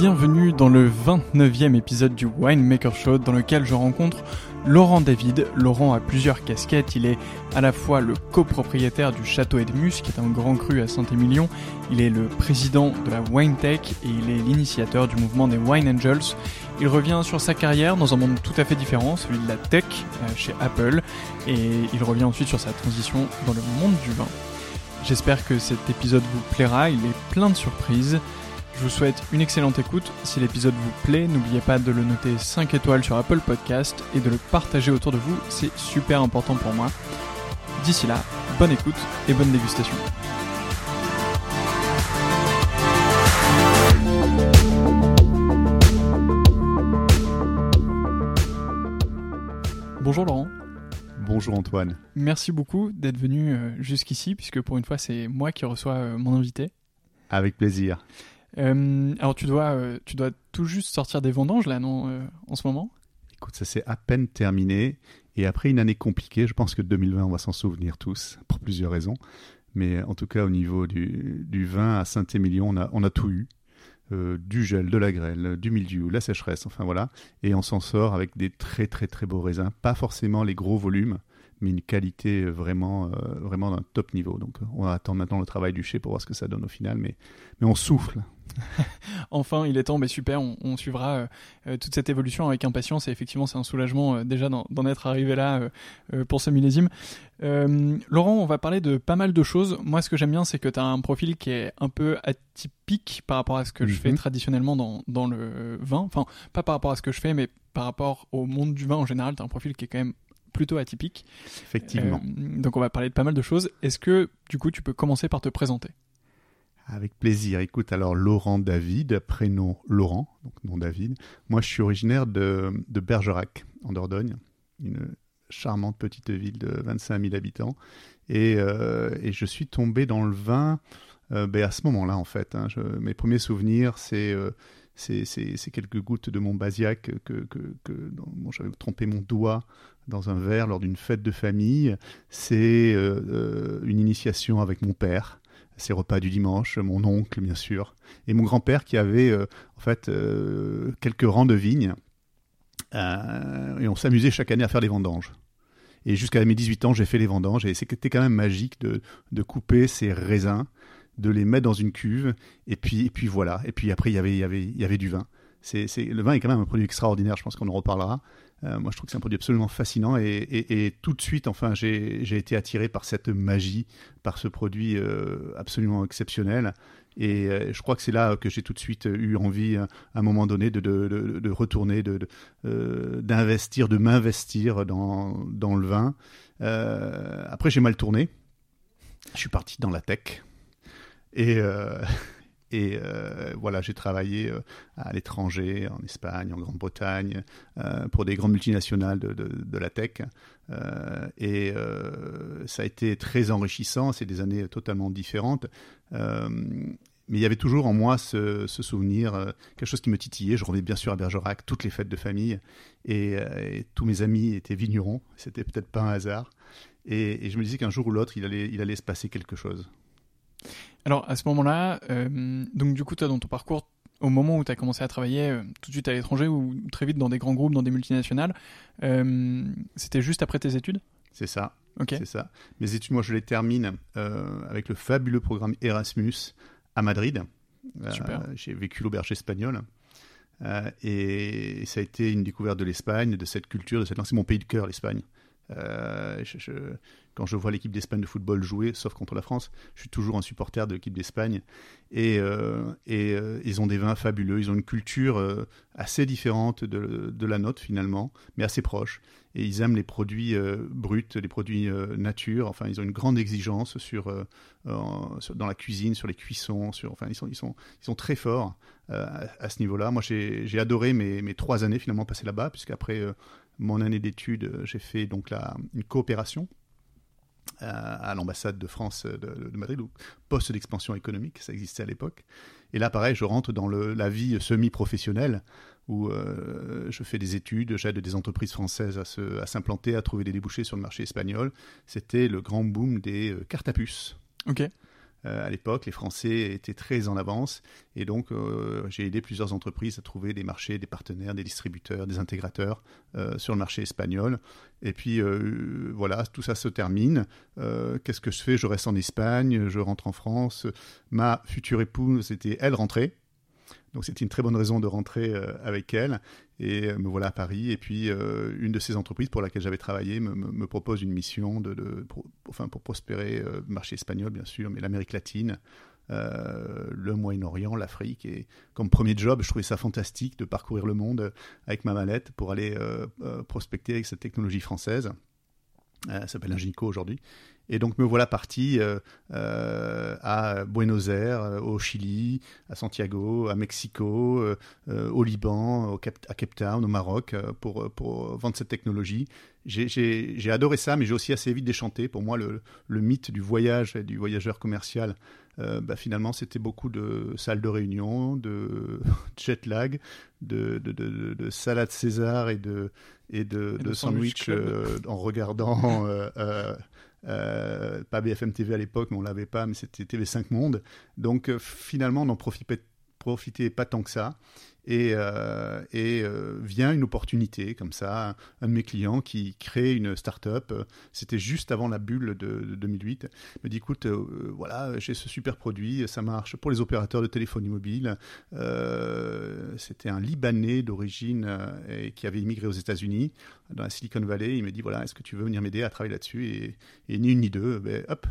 Bienvenue dans le 29e épisode du Winemaker Show dans lequel je rencontre Laurent David. Laurent a plusieurs casquettes. Il est à la fois le copropriétaire du Château Edmus, qui est un grand cru à Saint-Émilion. Il est le président de la WineTech et il est l'initiateur du mouvement des Wine Angels. Il revient sur sa carrière dans un monde tout à fait différent, celui de la tech euh, chez Apple. Et il revient ensuite sur sa transition dans le monde du vin. J'espère que cet épisode vous plaira. Il est plein de surprises. Je vous souhaite une excellente écoute. Si l'épisode vous plaît, n'oubliez pas de le noter 5 étoiles sur Apple Podcast et de le partager autour de vous, c'est super important pour moi. D'ici là, bonne écoute et bonne dégustation. Bonjour Laurent. Bonjour Antoine. Merci beaucoup d'être venu euh, jusqu'ici, puisque pour une fois c'est moi qui reçois euh, mon invité. Avec plaisir. Euh, alors tu dois, euh, tu dois tout juste sortir des vendanges là, non, euh, en ce moment? Écoute, ça s'est à peine terminé. Et après une année compliquée, je pense que 2020, on va s'en souvenir tous, pour plusieurs raisons. Mais en tout cas, au niveau du, vin à Saint-Émilion, on a, tout eu. du gel, de la grêle, du mildiou, la sécheresse, enfin voilà. Et on s'en sort avec des très très très beaux raisins. Pas forcément les gros volumes, mais une qualité vraiment, vraiment d'un top niveau. Donc on attend maintenant le travail du chai pour voir ce que ça donne au final. Mais on souffle enfin, il est temps, mais super, on, on suivra euh, euh, toute cette évolution avec impatience et effectivement, c'est un soulagement euh, déjà d'en être arrivé là pour ce millésime. Laurent, on va parler de pas mal de choses. Moi, ce que j'aime bien, c'est que tu as un profil qui est un peu atypique par rapport à ce que je fais mhm. traditionnellement dans, dans le vin. Enfin, pas par rapport à ce que je fais, mais par rapport au monde du vin en général, tu as un profil qui est quand même plutôt atypique. Effectivement. donc on va parler de pas mal de choses. Est-ce que du coup tu peux commencer par te présenter? Avec plaisir. Écoute, alors Laurent David, prénom Laurent, donc nom David. Moi, je suis originaire de, Bergerac, en Dordogne, une charmante petite ville de 25 000 habitants. Euh, et, je suis tombé dans le vin euh, ben, à ce moment-là, en fait. Hein. mes premiers souvenirs, euh, c'est quelques gouttes de mon basiac que, que, j'avais trompé mon doigt dans un verre lors d'une fête de famille. C'est une initiation avec mon père ses repas du dimanche, mon oncle bien sûr, et mon grand-père qui avait euh, en fait euh, quelques rangs de vignes, euh, et on s'amusait chaque année à faire des vendanges. Et jusqu'à mes 18 ans, j'ai fait les vendanges, et c'était quand même magique de, de, couper ces raisins, de les mettre dans une cuve, et puis, et puis voilà, et puis après il y avait, il y avait, y avait du vin. C'est, le vin est quand même un produit extraordinaire, je pense qu'on en reparlera. Euh, moi, je trouve que c'est un produit absolument fascinant et, tout de suite, enfin, j'ai été attiré par cette magie, par ce produit euh, absolument exceptionnel. Et euh, je crois que c'est là que j'ai tout de suite eu envie, à un moment donné, de, de, retourner, d'investir, de, m'investir dans, dans, le vin. après, j'ai mal tourné. Je suis parti dans la tech. Et Et euh, voilà, j'ai travaillé euh, à l'étranger, en Espagne, en Grande-Bretagne, euh, pour des grandes multinationales de, la tech. et ça a été très enrichissant. C'est des années totalement différentes. mais il y avait toujours en moi ce, souvenir, quelque chose qui me titillait. Je revenais bien sûr à Bergerac, toutes les fêtes de famille, et, tous mes amis étaient vignerons. C'était peut-être pas un hasard. Et, je me disais qu'un jour ou l'autre, il allait se passer quelque chose. Alors à ce moment-là, euh, donc du coup, toi dans ton parcours, au moment où tu as commencé à travailler euh, tout de suite à l'étranger ou très vite dans des grands groupes, dans des multinationales, euh, c'était juste après tes études? C'est ça. Ok. C'est ça. Mes études, moi, je les termine avec le fabuleux programme Erasmus à Madrid. Super. J'ai vécu l'auberge espagnole. et ça a été une découverte de l'Espagne, de cette culture, de cette langue. C'est mon pays de cœur, l'Espagne. je, quand je vois l'équipe d'Espagne de football jouer, sauf contre la France, je suis toujours un supporter de l'équipe d'Espagne. Et, euh, euh, ils ont des vins fabuleux, ils ont une culture euh, assez différente de, la nôtre finalement, mais assez proche. Et ils aiment les produits bruts, les produits nature. Enfin, ils ont une grande exigence sur, dans la cuisine, sur les cuissons. Enfin, ils sont, très forts à, ce niveau-là. Moi, j'ai adoré mes, trois années finalement passées là-bas, puisqu'après mon année d'études, j'ai fait donc une coopération à, l'ambassade de France de, Madrid, ou poste d'expansion économique, ça existait à l'époque. Et là, pareil, je rentre dans la vie semi-professionnelle, où euh, je fais des études, j'aide des entreprises françaises à s'implanter, à, trouver des débouchés sur le marché espagnol. C'était le grand boom des euh, cartes à puces. Euh, à l'époque, les Français étaient très en avance et donc euh, j'ai aidé plusieurs entreprises à trouver des marchés, des partenaires, des distributeurs, des intégrateurs euh, sur le marché espagnol. Et puis voilà, tout ça se termine. Qu'est-ce que je fais? Je reste en Espagne, je rentre en France. Ma future épouse était elle rentrée. Donc c'était une très bonne raison de rentrer euh, avec elle. Et euh, me voilà à Paris. Et puis euh, une de ces entreprises pour laquelle j'avais travaillé me, propose une mission de, pour, enfin, pour prospérer le marché espagnol, bien sûr, mais l'Amérique latine. le Moyen-Orient, l'Afrique. Et comme premier job, je trouvais ça fantastique de parcourir le monde avec ma mallette pour aller prospecter avec cette technologie française. ça s'appelle Ingico aujourd'hui. Et donc me voilà parti euh, euh, à Buenos Aires, euh, au Chili, à Santiago, à Mexico, au Liban, au Cap à Cape Town, au Maroc, pour, pour vendre cette technologie. J'ai adoré ça, mais j'ai aussi assez vite déchanté. Pour moi, le, le mythe du voyage et du voyageur commercial, bah, finalement, c'était beaucoup de salles de réunion, de jet lag, de, de, de, de salade César et de, et de, sandwich, en regardant euh, pas BFM TV à l'époque, mais on l'avait pas, mais c'était TV5 Monde. Donc euh, finalement, on n'en profitait, profitait pas tant que ça. Et, euh, euh, vient une opportunité comme ça, un de mes clients qui crée une start-up, c'était juste avant la bulle de, 2008, me dit écoute, voilà, j'ai ce super produit, ça marche pour les opérateurs de téléphonie mobile. c'était un Libanais d'origine et qui avait immigré aux États-Unis, dans la Silicon Valley. Il me dit voilà, est-ce que tu veux venir m'aider à travailler là-dessus? Et, et, ni une ni deux, ben, hop,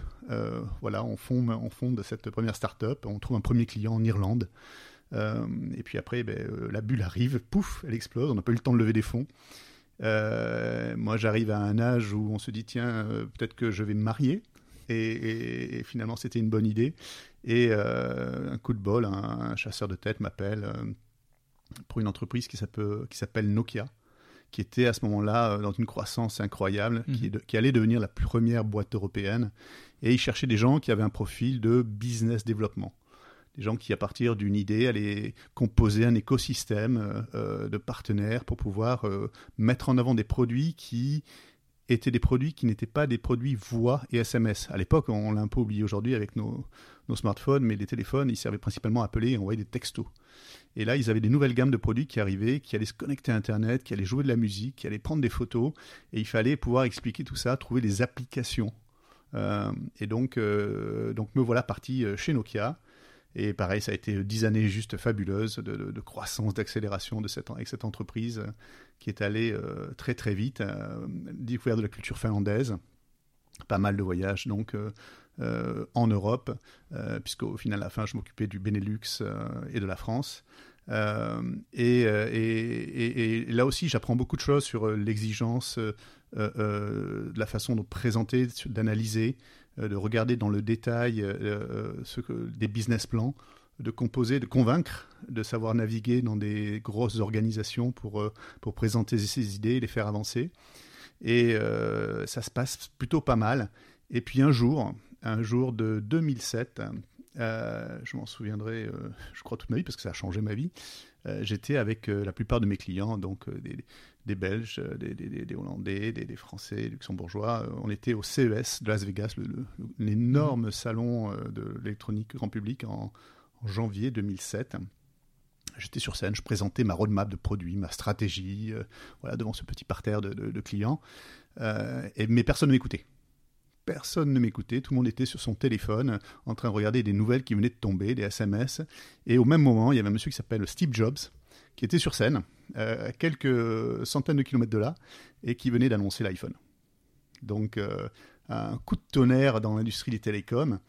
voilà, on fonde, on fonde cette première start-up, on trouve un premier client en Irlande. Euh, et puis après, ben, euh, la bulle arrive, pouf, elle explose, on n'a pas eu le temps de lever des fonds. Euh, moi, j'arrive à un âge où on se dit, tiens, peut-être que je vais me marier. Et, finalement, c'était une bonne idée. Et un coup de bol, un, chasseur de tête m'appelle pour une entreprise qui s'appelle Nokia, qui était à ce moment-là dans une croissance incroyable, qui, mhm. qui, allait devenir la première boîte européenne. Et il cherchait des gens qui avaient un profil de business développement des gens qui, à partir d'une idée, allaient composer un écosystème euh, euh, de partenaires pour pouvoir euh, mettre en avant des produits qui étaient des produits qui n'étaient pas des produits voix et SMS. À l'époque, on l'a un peu oublié aujourd'hui avec nos, smartphones, mais les téléphones, ils servaient principalement à appeler et envoyer des textos. Et là, ils avaient des nouvelles gammes de produits qui arrivaient, qui allaient se connecter à Internet, qui allaient jouer de la musique, qui allaient prendre des photos, et il fallait pouvoir expliquer tout ça, trouver des applications. et donc, donc me voilà parti chez Nokia et pareil, ça a été dix années juste fabuleuses de, croissance, d'accélération de cette, avec cette entreprise euh, qui est allée euh, très très vite, euh, découverte de la culture finlandaise, pas mal de voyages donc en Europe, puisqu'au final à la fin je m'occupais du Benelux et de la France. Et, là aussi j'apprends beaucoup de choses sur l'exigence la façon de présenter, d'analyser, euh, de regarder dans le détail euh, euh, des business plans, de composer, de convaincre, de savoir naviguer dans des grosses organisations pour, pour présenter ses idées et les faire avancer. Et ça se passe plutôt pas mal. Et puis un jour, un jour de 2007, je m'en souviendrai, je crois toute ma vie parce que ça a changé ma vie. J'étais avec la plupart de mes clients, donc des, des Belges, euh, des, Hollandais, des, Français, des Luxembourgeois. Euh, on était au CES de Las Vegas, l'énorme salon euh, de l'électronique grand public en, janvier 2007. J'étais sur scène, je présentais ma roadmap de produits, ma stratégie, voilà, devant ce petit parterre de, clients. et, mais personne ne m'écoutait. Personne ne m'écoutait, tout le monde était sur son téléphone en train de regarder des nouvelles qui venaient de tomber, des SMS. Et au même moment, il y avait un monsieur qui s'appelle Steve Jobs, qui était sur scène, euh, à quelques centaines de kilomètres de là, et qui venait d'annoncer l'iPhone. Donc, euh, un coup de tonnerre dans l'industrie des télécoms.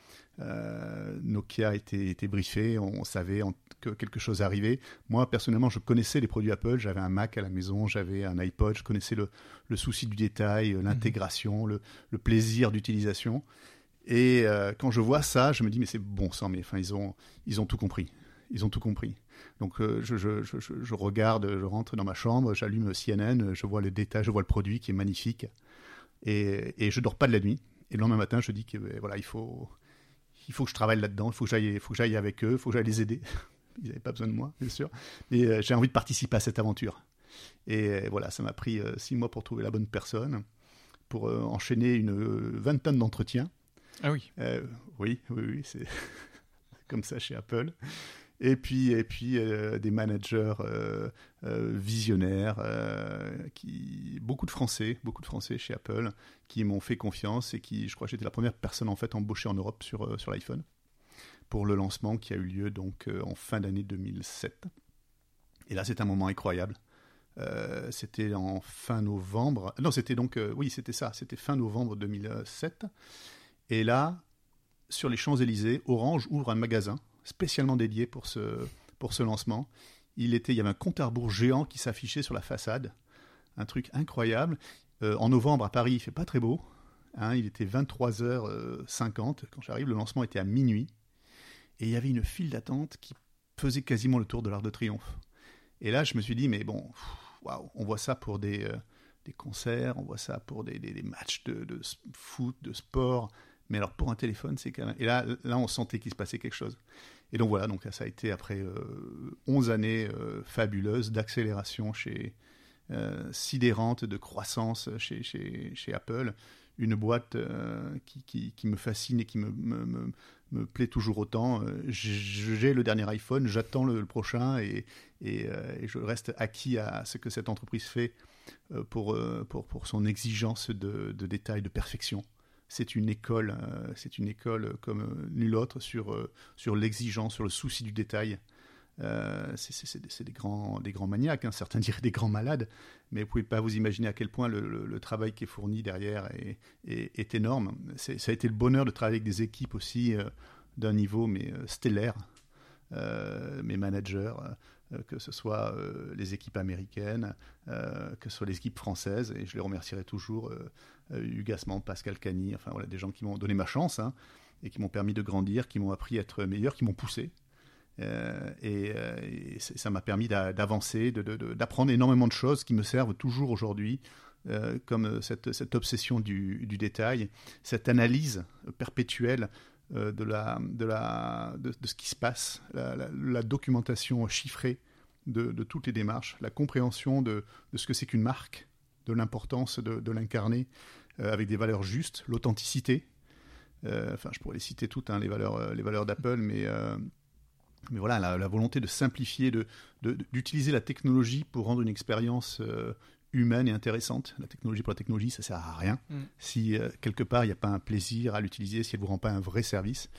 Euh, Nokia était, était briefé, on savait que quelque chose arrivait. Moi, personnellement, je connaissais les produits Apple. J'avais un Mac à la maison, j'avais un iPod, je connaissais le, le souci du détail, mhm. l'intégration, le, le, plaisir d'utilisation. Et quand je vois ça, je me dis, mais c'est bon sang, mais enfin, ils ont, ils ont tout compris. Ils ont tout compris. Donc euh, je, je, je, je, regarde, je rentre dans ma chambre, j'allume CNN, je vois le détail, je vois le produit qui est magnifique, et, et je dors pas de la nuit. Et le lendemain matin, je dis que ben, voilà, il faut, il faut que je travaille là-dedans, il faut que j'aille, faut que j'aille avec eux, il faut que j'aille les aider. Ils n'avaient pas besoin de moi, bien sûr, mais euh, j'ai envie de participer à cette aventure. Et euh, voilà, ça m'a pris six mois pour trouver la bonne personne, pour enchaîner une vingtaine d'entretiens. Ah oui. oui, oui, oui, c'est comme ça chez Apple et puis et puis euh, des managers euh, euh, visionnaires qui beaucoup de français beaucoup de français chez Apple qui m'ont fait confiance et qui je crois j'étais la première personne en fait embauchée en Europe sur sur l'iPhone pour le lancement qui a eu lieu donc en fin d'année 2007 et là c'est un moment incroyable. C'était en fin novembre. Non c'était donc oui c'était ça c'était fin novembre 2007 et là sur les Champs-Élysées Orange ouvre un magasin spécialement dédié pour ce, pour ce lancement. Il, y avait un compte à rebours géant qui s'affichait sur la façade. Un truc incroyable. Euh, en novembre, à Paris, il fait pas très beau. Hein, il était 23h50 quand j'arrive. Le lancement était à minuit. Et il y avait une file d'attente qui faisait quasiment le tour de l'Arc de Triomphe. Et là, je me suis dit, mais bon, waouh, on voit ça pour des, euh, des concerts, on voit ça pour des, des, matchs de, de, foot, de sport. Mais alors pour un téléphone, c'est quand même. Et là, là, on sentait qu'il se passait quelque chose. Et donc voilà, donc ça a été après 11 euh, années euh, fabuleuses d'accélération chez, sidérante de croissance chez, chez, chez Apple une boîte qui, qui, qui, me fascine et qui me, me, me, plaît toujours autant. J'ai le dernier iPhone, j'attends le, prochain et, et, et, je reste acquis à ce que cette entreprise fait pour, pour, pour son exigence de, de détail, de perfection c'est une école, euh, c'est une école comme euh, nulle autre sur, euh, sur l'exigence, sur le souci du détail. c'est des grands, des grands maniaques, hein. certains diraient des grands malades, mais vous pouvez pas vous imaginer à quel point le, travail qui est fourni derrière est, énorme. Ça a été le bonheur de travailler avec des équipes aussi d'un niveau mais stellaire. mes managers, euh, que ce soit euh, les équipes américaines, euh, que ce soit les équipes françaises, et je les remercierai toujours, Hugues Asman, Pascal Cagny, enfin voilà, des gens qui m'ont donné ma chance, hein, et qui m'ont permis de grandir, qui m'ont appris à être meilleur, qui m'ont poussé. et, ça m'a permis d'avancer, d'apprendre énormément de choses qui me servent toujours aujourd'hui, comme cette, obsession du, détail, cette analyse perpétuelle euh, de, la, de, la, de, ce qui se passe, la, documentation chiffrée de, toutes les démarches, la compréhension de, ce que c'est qu'une marque, de l'importance de, l'incarner euh, avec des valeurs justes, l'authenticité. Euh, enfin, je pourrais les citer toutes, hein, les valeurs, les valeurs d'Apple, mais, mais voilà, la, volonté de simplifier, d'utiliser la technologie pour rendre une expérience humaine et intéressante. La technologie pour la technologie, ça sert à rien. Mm. Si euh, quelque part il n'y a pas un plaisir à l'utiliser, si elle vous rend pas un vrai service.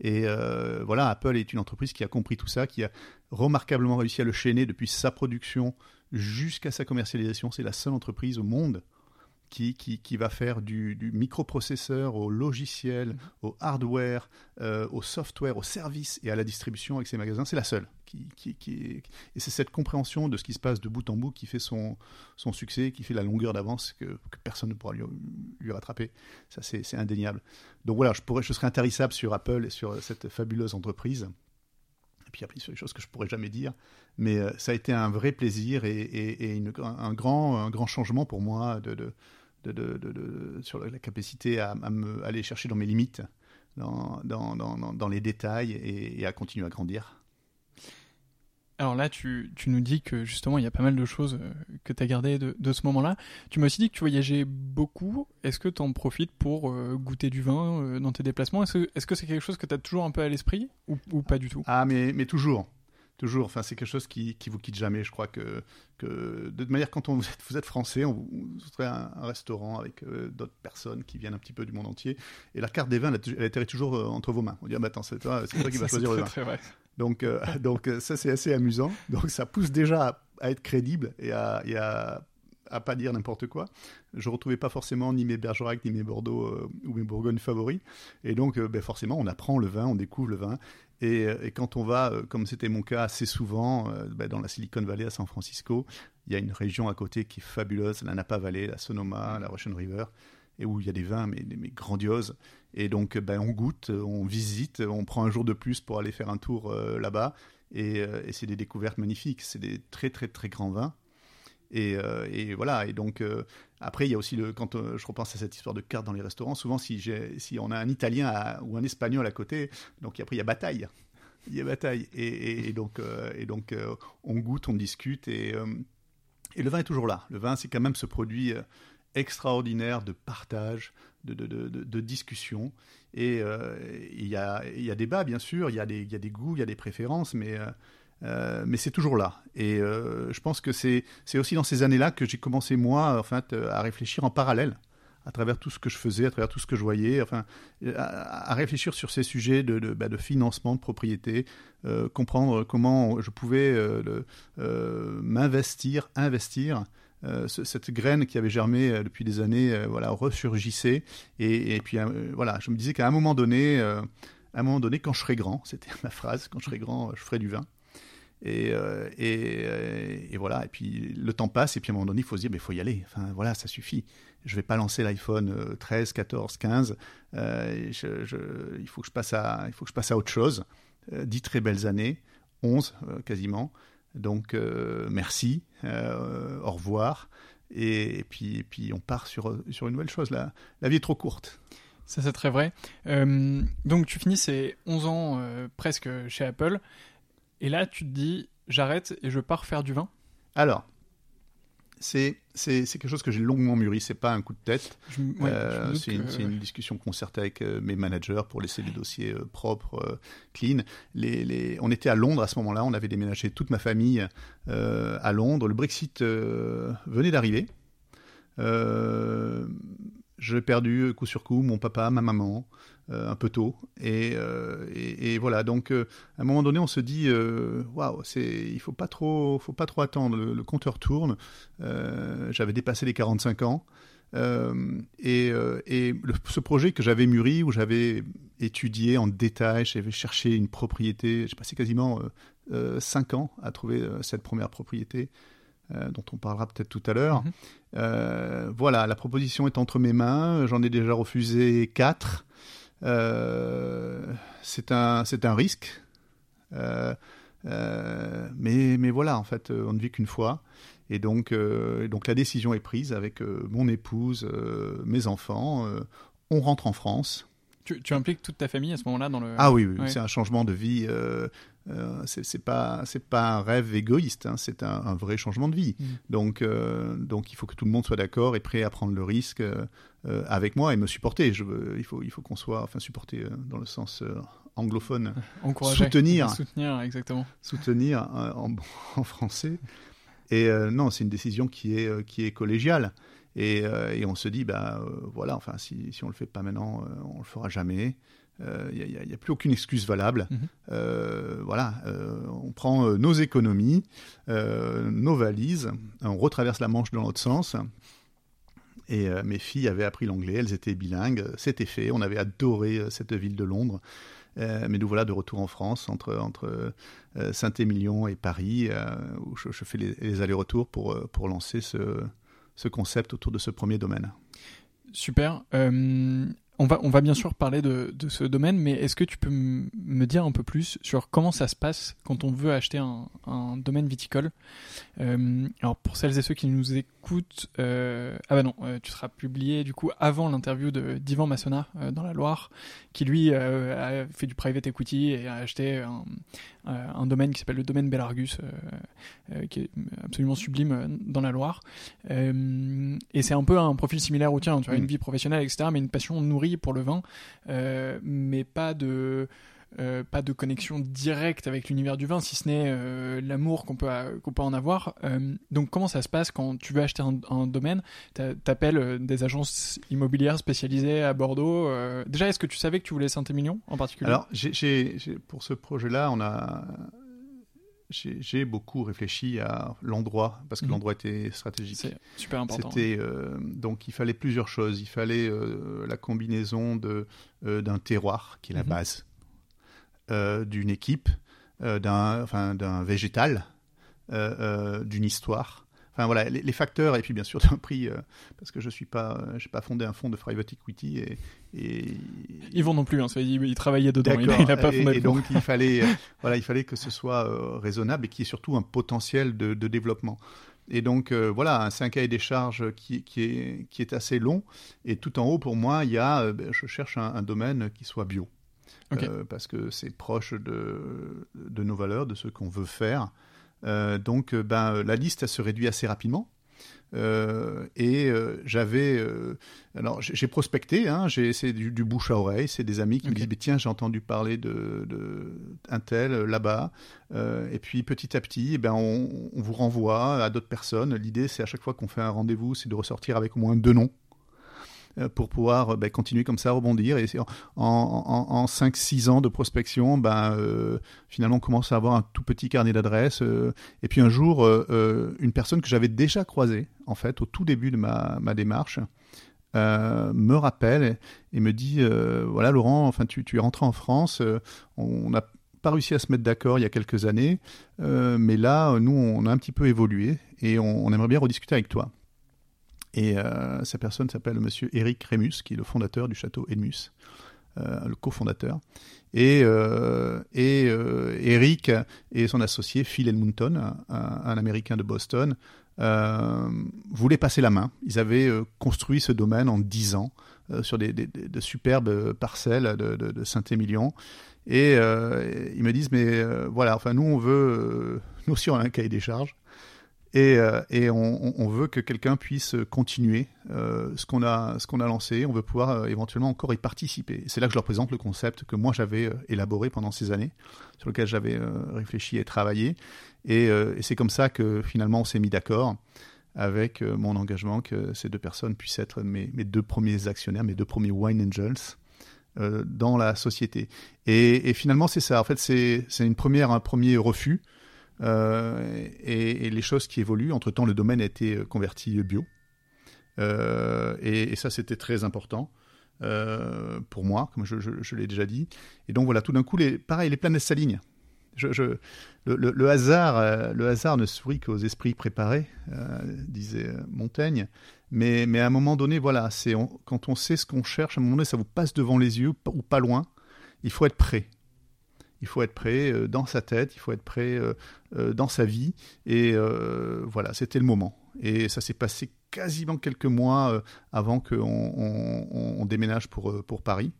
Et euh, voilà, Apple est une entreprise qui a compris tout ça, qui a remarquablement réussi à le chaîner depuis sa production jusqu'à sa commercialisation. C'est la seule entreprise au monde qui, qui, va faire du, microprocesseur au logiciel, mm-hmm. au hardware, euh, au software, au service et à la distribution avec ses magasins. C'est la seule. Qui, qui, Et c'est cette compréhension de ce qui se passe de bout en bout qui fait son, son succès, qui fait la longueur d'avance que, personne ne pourra lui, lui rattraper. Ça, c'est indéniable. Donc voilà, je, pourrais, je serais intarissable sur Apple et sur cette fabuleuse entreprise puis après sur des choses que je pourrais jamais dire. Mais euh, ça a été un vrai plaisir et, un, grand, changement pour moi sur la capacité à, me, aller chercher dans mes limites, dans les détails et, à continuer à grandir. Alors là, tu, tu, nous dis que justement, il y a pas mal de choses euh, que tu as gardées de, de ce moment-là. Tu m'as aussi dit que tu voyageais beaucoup. Est-ce que tu en profites pour euh, goûter du vin euh, dans tes déplacements? Est-ce que c'est quelque chose que tu as toujours un peu à l'esprit ou, ou, pas du tout? Ah, mais, mais toujours toujours. Enfin, c'est quelque chose qui, qui vous quitte jamais. Je crois que, que de toute manière, quand on, vous, êtes, vous êtes français, on vous, vous un, un, restaurant avec euh, d'autres personnes qui viennent un petit peu du monde entier. Et la carte des vins, elle, elle atterrit toujours entre vos mains. On dit, ah, bah, attends, c'est toi, toi qui vas choisir le vin. Très vrai. Donc, euh, donc ça, c'est assez amusant. Donc, ça pousse déjà à, être crédible et à, et à pas dire n'importe quoi. Je retrouvais pas forcément ni mes Bergerac ni mes Bordeaux ou mes Bourgognes favoris. Et donc, ben forcément, on apprend le vin, on découvre le vin. Euh, et, quand on va, euh, comme c'était mon cas assez souvent, euh, bah, dans la Silicon Valley à San Francisco, il y a une région à côté qui est fabuleuse, la Napa Valley, la Sonoma, la Russian River, et où il y a des vins mais, grandioses. Et donc, ben, on goûte, on visite, on prend un jour de plus pour aller faire un tour là-bas. Et, c'est des découvertes magnifiques. C'est des très très très grands vins. Euh, et, voilà. Et donc euh, après, il y a aussi le quand euh, je repense à cette histoire de carte dans les restaurants. Souvent, si on a un Italien ou un Espagnol à côté, donc après il y a bataille. Il y a bataille. Et, donc on goûte, on discute et le vin est toujours là. Le vin, c'est quand même ce produit extraordinaire de partage, de, de, de, de discussion. Et il y, a, y a débat, bien sûr, il y, y a des goûts, il y a des préférences, mais euh, mais c'est toujours là. Et euh, je pense que c'est aussi dans ces années-là que j'ai commencé, moi, en à réfléchir en parallèle à travers tout ce que je faisais, à travers tout ce que je voyais, enfin, à, réfléchir sur ces sujets de, de, bah, financement, de propriété, euh, comprendre comment je pouvais euh, m'investir, investir. Cette graine qui avait germé depuis des années, voilà, ressurgissait. Et, et puis, voilà, je me disais qu'à un moment donné, à un moment donné, quand je serai grand, c'était ma phrase, quand je serai grand, je ferai du vin. Et, euh, euh, voilà. Et puis le temps passe, et puis à un moment donné, il faut se dire, mais il faut y aller. Enfin, voilà, ça suffit. Je vais pas lancer l'iPhone 13, 14, 15. il faut que je passe à, il faut que je passe à autre chose. Euh, dix très belles années, 11 quasiment. Donc merci, au revoir. Et, puis, et puis on part sur, sur une nouvelle chose. La, la vie est trop courte. Ça, c'est très vrai. donc, tu finis ces 11 ans presque chez Apple. Et là, tu te dis, j'arrête et je pars faire du vin Alors, c'est c'est quelque chose que j'ai longuement mûri. C'est pas un coup de tête. Ouais, Euh, c'est une, que- c'est une discussion concertée avec euh, mes managers pour laisser les dossiers euh, propres, clean. Les, les... On était à Londres à ce moment-là. On avait déménagé toute ma famille euh, à Londres. Le Brexit euh, venait d'arriver. J'ai perdu coup sur coup mon papa, ma maman, un peu tôt. Et, euh, et, et voilà. Donc, euh, à un moment donné, on se dit, euh, waouh, c'est, il faut pas trop, faut pas trop attendre. Le, le compteur tourne. Euh, j'avais dépassé les 45 ans. Euh, et euh, et le- ce projet que j'avais mûri, où j'avais étudié en détail, j'avais cherché une propriété, j'ai passé quasiment 5 ans à trouver euh, cette première propriété, euh, dont on parlera peut-être tout à l'heure. Mhm. Euh, voilà, la proposition est entre mes mains, j'en ai déjà refusé 4. C'est un, c'est un risque. Euh, euh, mais, mais voilà, en fait, euh, on ne vit qu'une fois. Et donc, euh, donc la décision est prise avec euh, mon épouse, euh, mes enfants. euh, on rentre en France. Tu, tu impliques toute ta famille à ce moment-là dans le. Ah oui, oui, ouais. c'est un changement de vie. Euh, euh, c'est pas, c'est pas un rêve égoïste. hein, c'est un, un vrai changement de vie. Mhm. Donc, euh, donc il faut que tout le monde soit d'accord et prêt à prendre le risque euh, euh, avec moi et me supporter. Je veux, il faut, il faut qu'on soit, enfin, supporter dans le sens anglophone, Encourager. soutenir. Soutenir, exactement. soutenir en, en français. Et non, c'est une décision qui est, qui est collégiale. Et, et on se dit, bah voilà, enfin, si, si on le fait pas maintenant, on le fera jamais. Il n'y a, plus aucune excuse valable. Mhm. Euh, voilà, euh, on prend euh, nos économies, euh, nos valises, on retraverse la Manche dans l'autre sens. Et euh, mes filles avaient appris l'anglais, elles étaient bilingues, c'était fait. On avait adoré euh, cette ville de Londres. Euh, mais nous voilà de retour en France, entre, entre euh, Saint-Émilion et Paris, euh, où je, je fais les, les allers-retours pour, euh, pour lancer ce, ce concept autour de ce premier domaine. Super. On, va, on va bien sûr parler de, de ce domaine, mais est-ce que tu peux me dire un peu plus sur comment ça se passe quand on veut acheter un, un domaine viticole? Euh, Alors pour celles et ceux qui nous écoutent, euh, ah bah non, euh, tu seras publié du coup avant l'interview de d'Ivan Massona dans la Loire, qui lui a fait du private equity et a acheté un, un domaine qui s'appelle le domaine Belargus, qui est absolument sublime dans la Loire. Et c'est un peu un profil similaire au tien. Tu as Mm. une vie professionnelle, etc., mais une passion nourrie pour le vin, euh, mais pas de euh, pas de connexion directe avec l'univers du vin, si ce n'est euh, l'amour qu'on peut qu'on peut en avoir. Donc comment ça se passe quand tu veux acheter un, un domaine? T'a- T'appelles des agences immobilières spécialisées à Bordeaux. Déjà, est-ce que tu savais que tu voulais Saint-Émilion en particulier? Alors, j'ai- pour ce projet-là, on a. J'ai beaucoup réfléchi à l'endroit, parce que Mhm. l'endroit était stratégique. C'est super important. C'était euh, donc il fallait plusieurs choses. Il fallait euh, la combinaison de euh, d'un terroir qui est la Mhm. base, d'une équipe, d'un enfin d'un végétal, d'une histoire. Enfin voilà les, les facteurs et puis bien sûr d'un prix euh, parce que je suis pas euh, j'ai pas fondé un fonds de private equity et, et Yvon non plus, hein, ça, il, il travaillait dedans, il, D'accord. il a pas fondé et donc il fallait, euh, voilà, il fallait que ce soit raisonnable et qu'il y ait surtout un potentiel de, de développement. Et donc euh, voilà, c'est un cahier des charges qui, qui, est, qui est assez long. Et tout en haut, pour moi, il y a, euh, ben, je cherche un, un domaine qui soit bio. Euh, parce que c'est proche de, de nos valeurs, de ce qu'on veut faire. Euh, donc euh, ben, la liste, elle se réduit assez rapidement. Euh, et euh, j'avais, euh, alors j'ai prospecté, hein, j'ai- c'est du, du bouche à oreille, c'est des amis qui me disent, tiens, j'ai entendu parler de, de un tel euh, là-bas, Euh, et puis petit à petit, eh ben on, on vous renvoie à d'autres personnes. L'idée, c'est à chaque fois qu'on fait un rendez-vous, c'est de ressortir avec au moins deux noms euh, pour pouvoir euh, ben, continuer comme ça, rebondir. Et en, en, en 5-6 ans de prospection, ben, euh, finalement, on commence à avoir un tout petit carnet d'adresses. euh, et puis un jour, euh, euh, une personne que j'avais déjà croisée, en fait, au tout début de ma, ma démarche, euh, me rappelle et, me dit, euh, voilà Laurent, enfin, tu, es rentré en France, euh, on n'a pas réussi à se mettre d'accord il y a quelques années, euh, mais là, nous, on a un petit peu évolué et on aimerait bien rediscuter avec toi. Et euh, cette personne s'appelle Monsieur Eric Rémus, qui est le fondateur du château Edmus, euh, le cofondateur. Et, euh, et euh, Eric et son associé Phil Edmonton, un, Américain de Boston, euh, voulaient passer la main. Ils avaient euh, construit ce domaine en 10 ans euh, sur des, de superbes parcelles de, de- de Saint-Émilion. Et euh, ils me disent, mais euh, voilà, enfin nous on veut, euh, nous aussi on a un cahier des charges. Et, euh, et on, on, veut que quelqu'un puisse continuer euh, ce qu'on a, ce qu'on a lancé. On veut pouvoir euh, éventuellement encore y participer. C'est là que je leur présente le concept que moi j'avais élaboré pendant ces années, sur lequel j'avais réfléchi et travaillé. Et, et c'est comme ça que finalement on s'est mis d'accord avec mon engagement que ces deux personnes puissent être mes, mes deux premiers actionnaires, mes deux premiers wine angels. dans la société. Et, et finalement, c'est ça. En fait, c'est une première, un premier refus euh, et, les choses qui évoluent. Entre-temps, le domaine a été euh, converti bio. Euh, et, ça, c'était très important. pour moi, comme je, l'ai déjà dit. Et donc voilà, tout d'un coup, les, pareil, les planètes s'alignent. Le, hasard, le hasard ne sourit qu'aux esprits préparés, disait Montaigne. Mais, mais à un moment donné, voilà, c'est quand on sait ce qu'on cherche, à un moment donné, ça vous passe devant les yeux ou pas loin. Il faut être prêt il faut être prêt euh, dans sa tête, il faut être prêt euh, euh, dans sa vie. Et voilà, c'était le moment. Et ça s'est passé quasiment quelques mois avant qu'on on, déménage pour, pour Paris.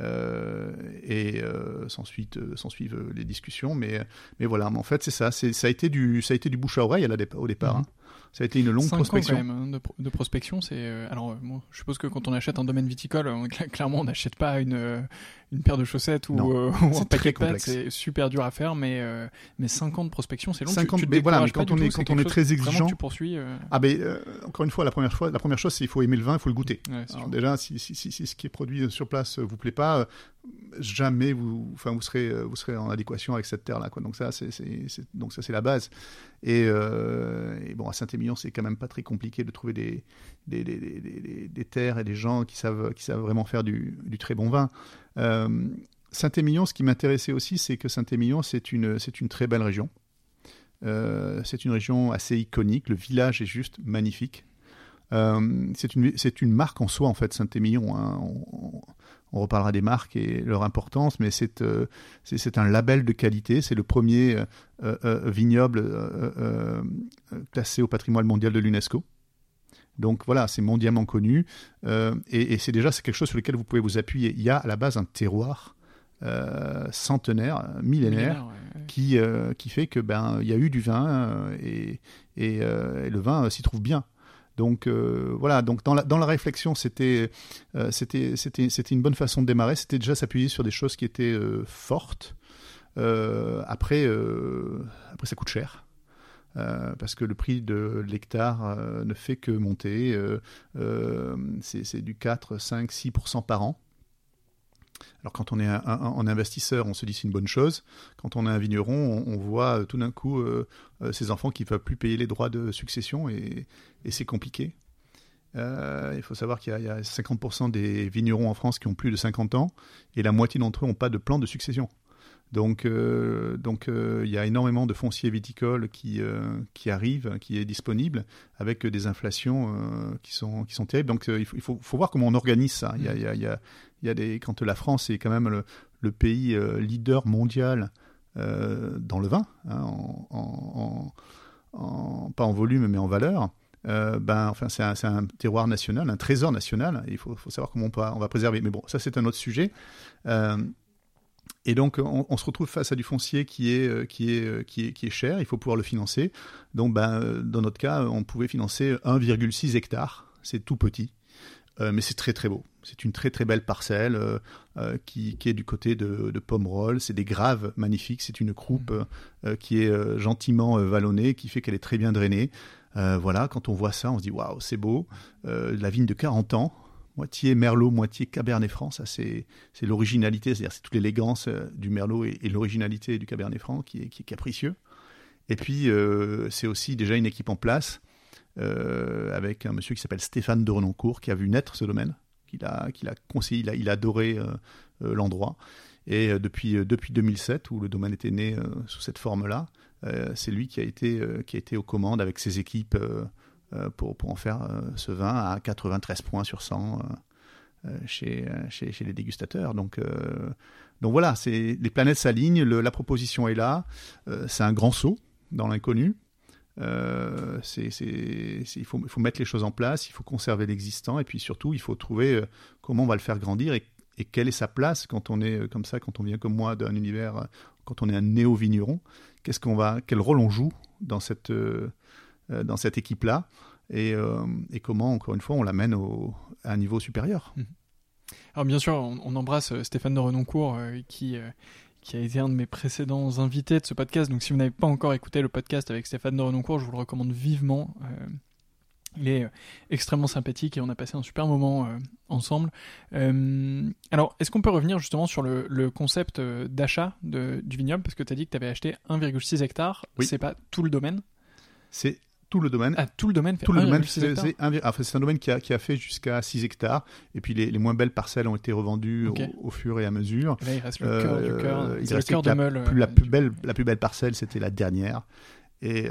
et s'en suivent les discussions, mais, mais voilà, en fait c'est ça, ça a, été du, ça a été du bouche à oreille au départ. Mhm. Hein. Ça a été une longue prospection. quand même, hein, de, prospection, c'est alors moi, je suppose que quand on achète un domaine viticole, clairement on n'achète pas une une paire de chaussettes ou, euh, un paquet de pâtes, c'est super dur à faire, mais euh, mais 5 ans de prospection, c'est long. 50, tu, mais voilà, mais quand on est quand on est très exigeant, tu poursuis. Euh. Ah ben encore une fois, la première fois, la première chose, c'est il faut aimer le vin, il faut le goûter. alors déjà, si, si, si, si, ce qui est produit sur place vous plaît pas, jamais vous, enfin vous serez vous serez en adéquation avec cette terre là, quoi. Donc ça, c'est donc ça c'est la base. Et, et, bon, à Saint-Émilion, c'est quand même pas très compliqué de trouver des des, terres et des gens qui savent qui savent vraiment faire du, très bon vin. Euh, Saint-Émilion, ce qui m'intéressait aussi, c'est que Saint-Émilion, c'est une, c'est une très belle région. Euh, c'est une région assez iconique. Le village est juste magnifique. Euh, c'est une, c'est une marque en soi, en fait, Saint-Émilion. Hein. On, reparlera des marques et leur importance, mais c'est, c'est, un label de qualité. C'est le premier vignoble classé au patrimoine mondial de l'UNESCO. Donc voilà, c'est mondialement connu euh, et, c'est déjà c'est quelque chose sur lequel vous pouvez vous appuyer. Il y a à la base un terroir euh, centenaire, millénaire, qui euh, qui fait que ben il y a eu du vin et, et, le vin s'y trouve bien. Donc voilà, donc dans la, dans la réflexion, c'était c'était c'était c'était une bonne façon de démarrer. C'était déjà s'appuyer sur des choses qui étaient fortes. après après ça coûte cher. Euh, parce que le prix de l'hectare euh, ne fait que monter. Euh, c'est du 4, 5, 6% par an. Alors quand on est un, investisseur, on se dit c'est une bonne chose. Quand on est un vigneron, on, voit tout d'un coup ses enfants qui ne peuvent plus payer les droits de succession et, c'est compliqué. il faut savoir qu'il y, a 50% des vignerons en France qui ont plus de 50 ans et la moitié d'entre eux n'ont pas de plan de succession. Donc, euh, donc euh, il y a énormément de fonciers viticoles qui, euh, qui arrivent, qui est disponible, avec des inflations qui, sont, qui sont terribles. Donc, il, faut, il faut, faut, voir comment on organise ça. Il y a, il y a, il y a des, quand la France est quand même le, le pays leader mondial dans le vin, hein, en, en, pas en volume mais en valeur. ben, enfin, c'est un, un, terroir national, un trésor national. il faut, faut, savoir comment on, peut, on va préserver. Mais bon, ça c'est un autre sujet. Et donc, on, se retrouve face à du foncier qui est, euh, qui, est, euh, qui, est, qui est cher, il faut pouvoir le financer. Donc, ben, euh, dans notre cas, on pouvait financer 1,6 hectares, c'est tout petit, mais c'est très très beau. C'est une très très belle parcelle qui, qui, est du côté de, de Pomerol, c'est des graves magnifiques, c'est une croupe qui est gentiment vallonnée, qui fait qu'elle est très bien drainée. voilà, quand on voit ça, on se dit waouh, c'est beau. la vigne de 40 ans, moitié Merlot, moitié Cabernet Franc. Ça, c'est, l'originalité, c'est-à-dire c'est toute l'élégance euh, du Merlot et, l'originalité du Cabernet Franc qui est, qui est capricieux. Et puis, euh, c'est aussi déjà une équipe en place euh, avec un monsieur qui s'appelle Stéphane de Renoncourt qui a vu naître ce domaine, qu'il a, qu'il a conseillé, il a, adoré l'endroit. Et depuis, depuis 2007, où le domaine était né sous cette forme-là, c'est lui qui a, été, qui a été aux commandes avec ses équipes pour, pour en faire euh, ce vin à 93 points sur 100 euh, chez, chez, chez, les dégustateurs. Donc, donc voilà, les planètes s'alignent, la proposition est là, c'est un grand saut dans l'inconnu. Euh, c'est, il, faut, il, faut, mettre les choses en place, il faut conserver l'existant, et puis surtout, il faut trouver comment on va le faire grandir et, et, quelle est sa place quand on est comme ça, quand on vient comme moi d'un univers, quand on est un néo-vigneron. Qu'est-ce qu'on va, quel rôle on joue dans cette, dans cette équipe-là et, et, comment, encore une fois, on l'amène à un niveau supérieur. Mmh. Alors bien sûr, on, embrasse Stéphane de Renoncourt qui qui a été un de mes précédents invités de ce podcast. Donc si vous n'avez pas encore écouté le podcast avec Stéphane de Renoncourt, je vous le recommande vivement. Il est euh, extrêmement sympathique et on a passé un super moment euh, ensemble. Euh, alors, est-ce qu'on peut revenir justement sur le, concept d'achat du vignoble? Parce que tu as dit que tu avais acheté 1,6 hectares. Oui. C'est pas tout le domaine C'est tout le domaine. Ah, tout le domaine fait tout le domaine, c'est un, domaine qui a, qui a fait jusqu'à 6 hectares. Et puis les, les, moins belles parcelles ont été revendues au, fur et à mesure. là, il reste le cœur du cœur. Il reste le cœur la, plus, la, plus belle, la plus belle parcelle, c'était la dernière. Et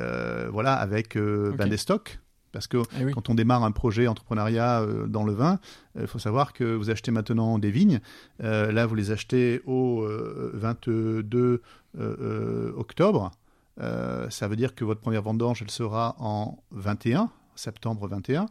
voilà, avec ben, des stocks parce que eh quand on démarre un projet entrepreneuriat euh, dans le vin, il faut savoir que vous achetez maintenant des vignes. Euh, là, vous les achetez au 22 euh, octobre. Ça veut dire que votre première vendange, elle sera en 21 septembre 21,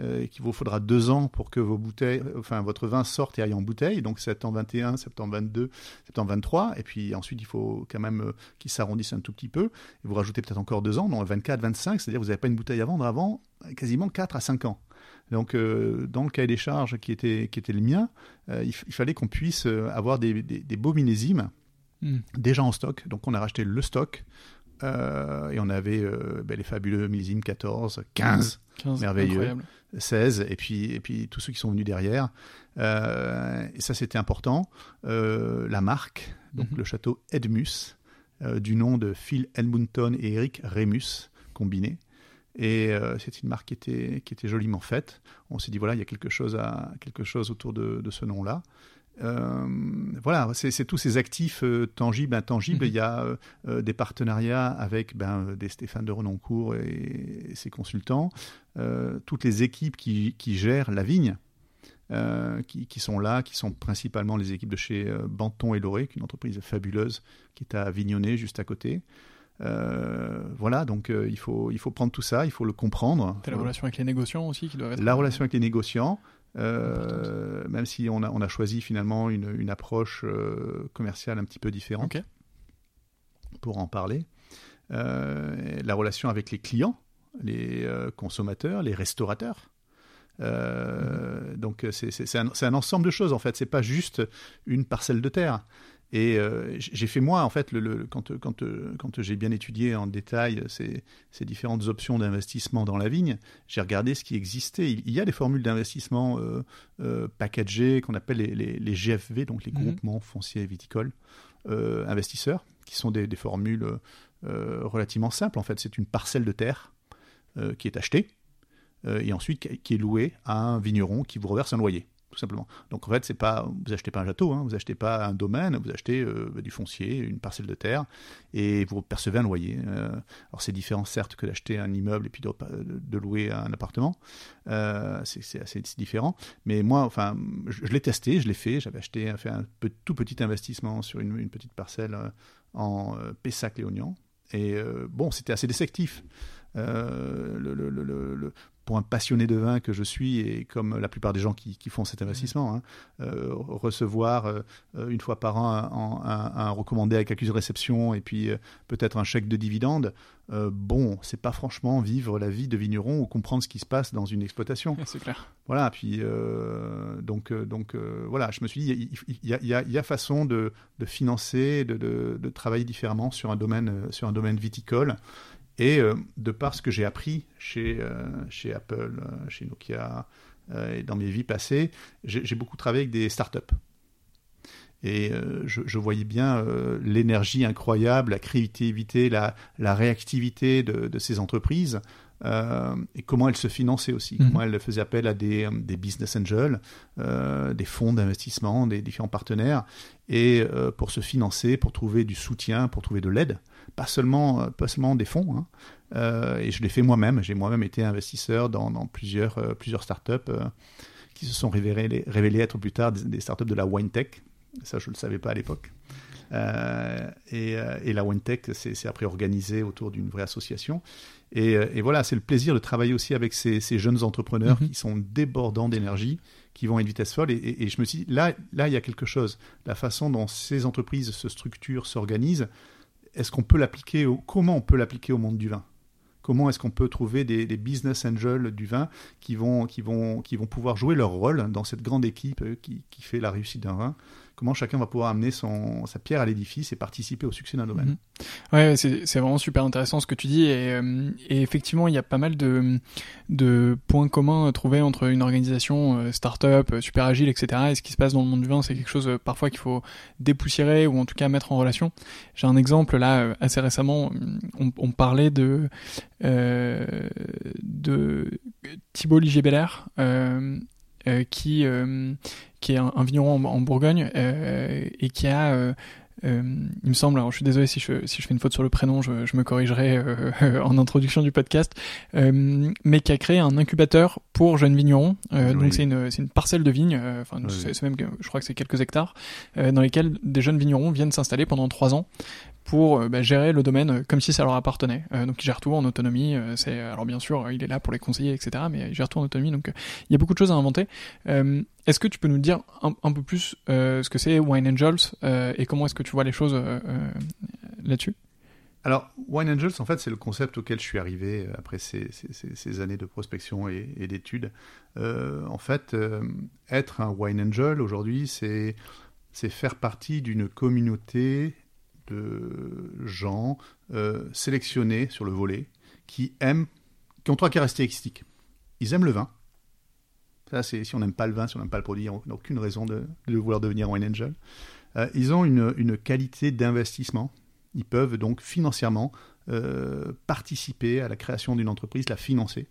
euh, et qu'il vous faudra deux ans pour que vos bouteilles, enfin votre vin sorte et aille en bouteille, donc septembre 21, septembre 22, septembre 23, et puis ensuite il faut quand même euh, qu'il s'arrondisse un tout petit peu, et vous rajoutez peut-être encore deux ans, donc 24, 25, c'est-à-dire que vous n'avez pas une bouteille à vendre avant quasiment 4 à 5 ans. Donc, euh, dans le cahier des charges qui était, qui était le mien, il, fallait qu'on puisse avoir des, des, beaux millésimes hmm. déjà en stock. Donc, on a racheté le stock. Euh, et on avait euh, ben, les fabuleux millésimes 14, 15, merveilleux, 16, et puis, et puis tous ceux qui sont venus derrière. Euh, et ça, c'était important. la marque, donc mhm. le château Edmus, du nom de Phil Edmonton et Eric Remus, combinés. Et c'est une marque qui était, qui était joliment faite. On s'est dit, voilà, il y a quelque chose, à, quelque chose autour de, de ce nom-là. Euh, voilà, c'est tous ces actifs euh, tangibles, intangibles. Mhm. Il y a euh, des partenariats avec ben, des Stéphane de Renoncourt et, ses consultants, toutes les équipes qui, gèrent la vigne. qui, sont là, qui sont principalement les équipes de chez Banton et Loré, qui est une entreprise fabuleuse qui est à Vignonnet, juste à côté. voilà, donc il, faut, il faut prendre tout ça, il faut le comprendre. la relation avec les négociants aussi qui doit être... La relation avec les négociants, euh, même si on a, on a choisi finalement une, une approche euh, commerciale un petit peu différente pour en parler. Euh, la relation avec les clients, les consommateurs, les restaurateurs. Mhm. Donc c'est un, un, ensemble de choses en fait. C'est pas juste une parcelle de terre. Et euh, j'ai fait moi, en fait, le, quand, quand, quand j'ai bien étudié en détail ces, ces différentes options d'investissement dans la vigne, j'ai regardé ce qui existait. Il, y a des formules d'investissement euh, euh packagées qu'on appelle les, les, GFV, donc les mhm. groupements fonciers viticoles euh, investisseurs, qui sont des, des formules relativement simples. En fait, c'est une parcelle de terre qui est achetée et ensuite qui est louée à un vigneron qui vous reverse un loyer tout simplement. Donc en fait, c'est pas, vous achetez pas un château, hein, vous achetez pas un domaine, vous achetez euh, du foncier, une parcelle de terre, et vous percevez un loyer. Euh, alors c'est différent certes que d'acheter un immeuble et puis de, louer un appartement, euh, c'est assez différent. Mais moi, enfin, je, l'ai testé, je l'ai fait, j'avais acheté, fait un tout petit investissement sur une, petite parcelle en Pessac-Léognan, et bon, c'était assez déceptif. le, le, pour un passionné de vin que je suis, et comme la plupart des gens qui, font cet investissement, hein, euh, recevoir euh, une fois par an un, recommandé avec accusé de réception et puis euh, peut-être un chèque de dividende, bon, c'est pas franchement vivre la vie de vigneron ou comprendre ce qui se passe dans une exploitation. C'est clair. Voilà, puis donc, donc voilà, je me suis dit, il y a, façon de, financer, de, de, travailler différemment sur un domaine, sur un domaine viticole. Et euh, de par ce que j'ai appris chez, euh, chez Apple, euh, chez Nokia et dans mes vies passées, j'ai beaucoup travaillé avec des startups. Et je, voyais bien l'énergie incroyable, la créativité, la, la réactivité de, de, ces entreprises et comment elles se finançaient aussi, mmh. comment elles faisaient appel à des, des business angels, des fonds d'investissement, des différents partenaires, et pour se financer, pour trouver du soutien, pour trouver de l'aide pas seulement, euh, pas seulement des fonds. Hein. Euh, et je l'ai fait moi-même. J'ai moi-même été investisseur dans, plusieurs, euh, plusieurs startups qui se sont révélées, révélées être plus tard des, startups de la wine tech. Ça, je ne le savais pas à l'époque. et, la wine tech, c'est après organisé autour d'une vraie association. Et, voilà, c'est le plaisir de travailler aussi avec ces, jeunes entrepreneurs mm-hmm. qui sont débordants d'énergie, qui vont à une vitesse folle. Et, et, je me suis dit, là, là, il y a quelque chose. La façon dont ces entreprises se structurent, s'organisent, est-ce qu'on peut l'appliquer comment on peut l'appliquer au monde du vin? Comment est-ce qu'on peut trouver des, business angels du vin qui vont, pouvoir jouer leur rôle dans cette grande équipe qui, qui fait la réussite d'un vin? Comment chacun va pouvoir amener son, sa pierre à l'édifice et participer au succès d'un domaine. Mhm. Ouais, c'est vraiment super intéressant ce que tu dis et, euh, et, effectivement il y a pas mal de, de points communs à trouver entre une organisation euh, start-up euh, super agile etc et ce qui se passe dans le monde du vin c'est quelque chose parfois qu'il faut dépoussiérer ou en tout cas mettre en relation. J'ai un exemple là assez récemment on, on parlait de euh, de Thibault Ligier-Belair qui qui est un, vigneron en, Bourgogne euh, et qui a euh, euh, il me semble, alors je suis désolé si je, si je fais une faute sur le prénom, je, je me corrigerai euh, en introduction du podcast, euh, mais qui a créé un incubateur pour jeunes vignerons. Donc c'est une, une parcelle de vignes, enfin c'est même, je crois que c'est quelques hectares, dans lesquels des jeunes vignerons viennent s'installer pendant trois ans pour euh, bah, gérer le domaine euh, comme si ça leur appartenait. Euh, donc il gère tout en autonomie. c'est alors bien sûr il est là pour les conseiller etc. Mais il gère tout en autonomie. Donc il y a beaucoup de choses à inventer. est-ce que tu peux nous dire un, peu plus ce que c'est Wine Angels et comment est-ce que tu vois les choses là-dessus? Alors, Wine Angels, en fait, c'est le concept auquel je suis arrivé après ces, années de prospection et, et d'études. en fait, être un Wine Angel aujourd'hui, c'est faire partie d'une communauté de gens euh, sélectionnés sur le volet qui aiment, qui ont trois caractéristiques. Ils aiment le vin. Ça, c'est si on n'aime pas le vin, si on n'aime pas le produit, on n'a aucune raison de, vouloir devenir wine angel. Euh, ils ont une, qualité d'investissement. Ils peuvent donc financièrement euh, participer à la création d'une entreprise, la financer.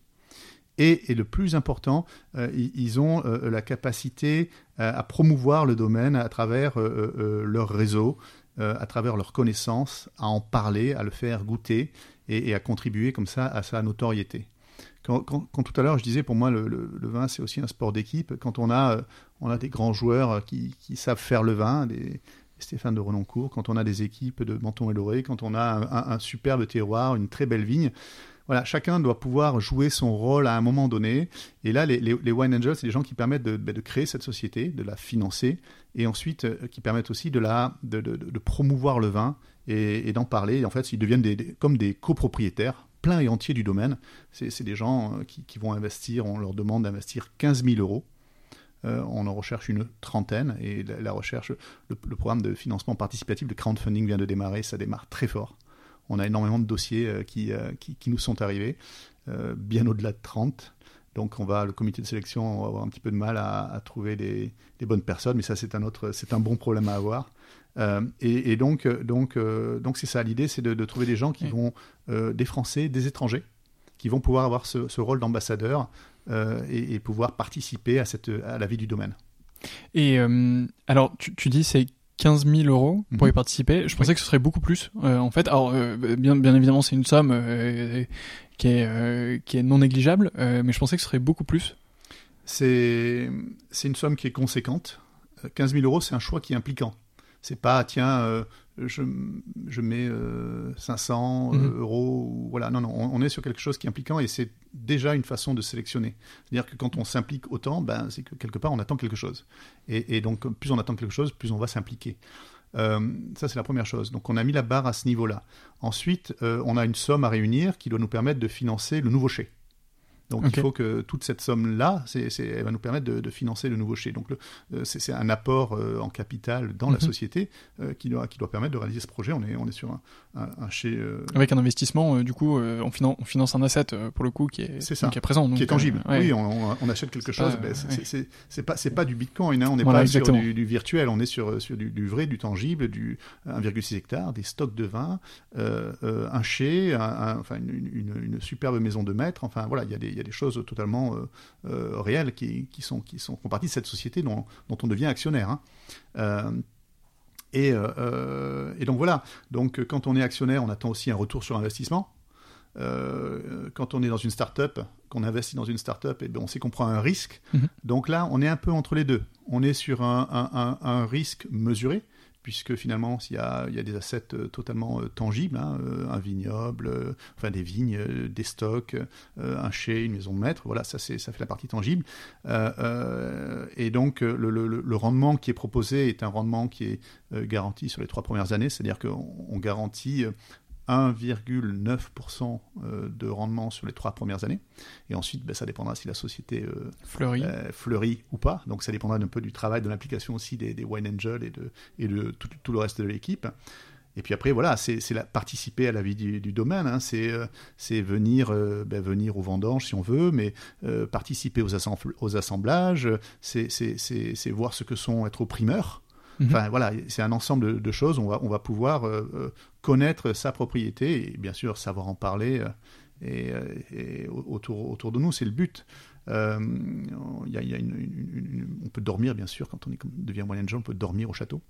Et, le plus important, ils ont la capacité à promouvoir le domaine à travers leur réseau, euh, à travers leur connaissance, à en parler, à le faire goûter et, à contribuer comme ça à sa notoriété. Quand, tout à l'heure je disais pour moi le, vin c'est aussi un sport d'équipe, quand on a, euh, on a des grands joueurs qui, savent faire le vin, des, Stéphane de Renoncourt, quand on a des équipes de Menton et Loré, quand on a un superbe terroir, une très belle vigne, voilà, chacun doit pouvoir jouer son rôle à un moment donné. Et là, les, Wine Angels, c'est des gens qui permettent bah, de, créer cette société, de la financer, et ensuite euh, qui permettent aussi de, la, de, promouvoir le vin et, d'en parler. en fait, ils deviennent comme des copropriétaires pleins et entiers du domaine. C'est des gens euh, qui, vont investir, on leur demande d'investir 15 000 euros. Euh, on en recherche une trentaine et la, recherche, le, programme de financement participatif de crowdfunding vient de démarrer, ça démarre très fort. On a énormément de dossiers euh, euh, qui, qui, nous sont arrivés, euh, bien au-delà de 30. Donc on va, le comité de sélection, on va avoir un petit peu de mal à, trouver des, bonnes personnes, mais ça c'est un autre, c'est un bon problème à avoir. et, donc, donc, donc c'est ça l'idée, c'est de, trouver des gens qui vont, des Français, des étrangers, qui vont pouvoir avoir ce, rôle d'ambassadeur et, pouvoir participer à cette, à la vie du domaine. Et alors, tu, tu dis c'est 15 000 euros pour y mhm. participer. Je pensais que ce serait beaucoup plus. Euh, en fait, alors euh, bien, bien évidemment, c'est une somme euh, qui est qui est non négligeable, mais je pensais que ce serait beaucoup plus. C'est c'est une somme qui est conséquente. 15 000 euros, c'est un choix qui est impliquant. C'est pas tiens, je, je mets 500 mhm. euros. voilà, non, non, on, est sur quelque chose qui est impliquant et c'est déjà une façon de sélectionner. C'est-à-dire que quand on s'implique autant, ben, c'est que quelque part on attend quelque chose. Et, donc plus on attend quelque chose, plus on va s'impliquer. Euh, ça, c'est la première chose. Donc, on a mis la barre à ce niveau-là. Ensuite, euh, on a une somme à réunir qui doit nous permettre de financer le nouveau chai. Donc il faut que toute cette somme-là, elle va nous permettre de, financer le nouveau chai. Donc euh, c'est un apport euh, en capital dans la mhm. société euh, qui, doit, qui doit permettre de réaliser ce projet. On est, on est sur un, un, chai... Avec un investissement, du coup, on, finance, on finance un asset, pour le coup, qui est, ça, qui est présent. qui est tangible. Oui, on, achète quelque chose. Ben, c'est pas, pas du bitcoin, hein. on n'est pas sur du, virtuel, on est sur, sur du, vrai, du tangible, du 1,6 hectares, des stocks de vin, un chai, enfin, une, une, superbe maison de maître. Enfin voilà, il y a des il y a des choses totalement euh, euh, réelles qui, qui, sont, qui sont, font partie de cette société dont, dont on devient actionnaire. Hein. Euh, et, et, donc voilà, donc quand on est actionnaire, on attend aussi un retour sur investissement. quand on est dans une start-up, qu'on investit dans une start-up, et eh ben, on sait qu'on prend un risque. Mm-hmm. Donc là, on est un peu entre les deux. On est sur un, un, un risque mesuré, puisque finalement, il y a, des assets euh, totalement euh, tangibles, hein, euh, un vignoble, enfin des vignes, des stocks, un chai, une maison de maître, voilà, ça, ça fait la partie tangible. et donc, le, le, rendement qui est proposé est un rendement qui est garanti sur les trois premières années, c'est-à-dire qu'on garantit 1,9% de rendement sur les trois premières années. Et ensuite, ben, ça dépendra si la société fleurit. fleurit ou pas. Donc ça dépendra un peu du travail, de l'implication aussi des, Wine Angels et de, et de tout, le reste de l'équipe. Et puis après, voilà, c'est participer à la vie du, domaine, hein. c'est venir, ben, venir aux vendanges si on veut, mais participer aux, aux assemblages, c'est voir ce que sont être au primeur. Mhm. Enfin voilà, c'est un ensemble de, choses. On va, on va pouvoir euh, euh, connaître sa propriété et bien sûr savoir en parler euh, et, autour, autour de nous, c'est le but. y a, y a une, on peut dormir bien sûr quand on est, devient moyen on peut dormir au château.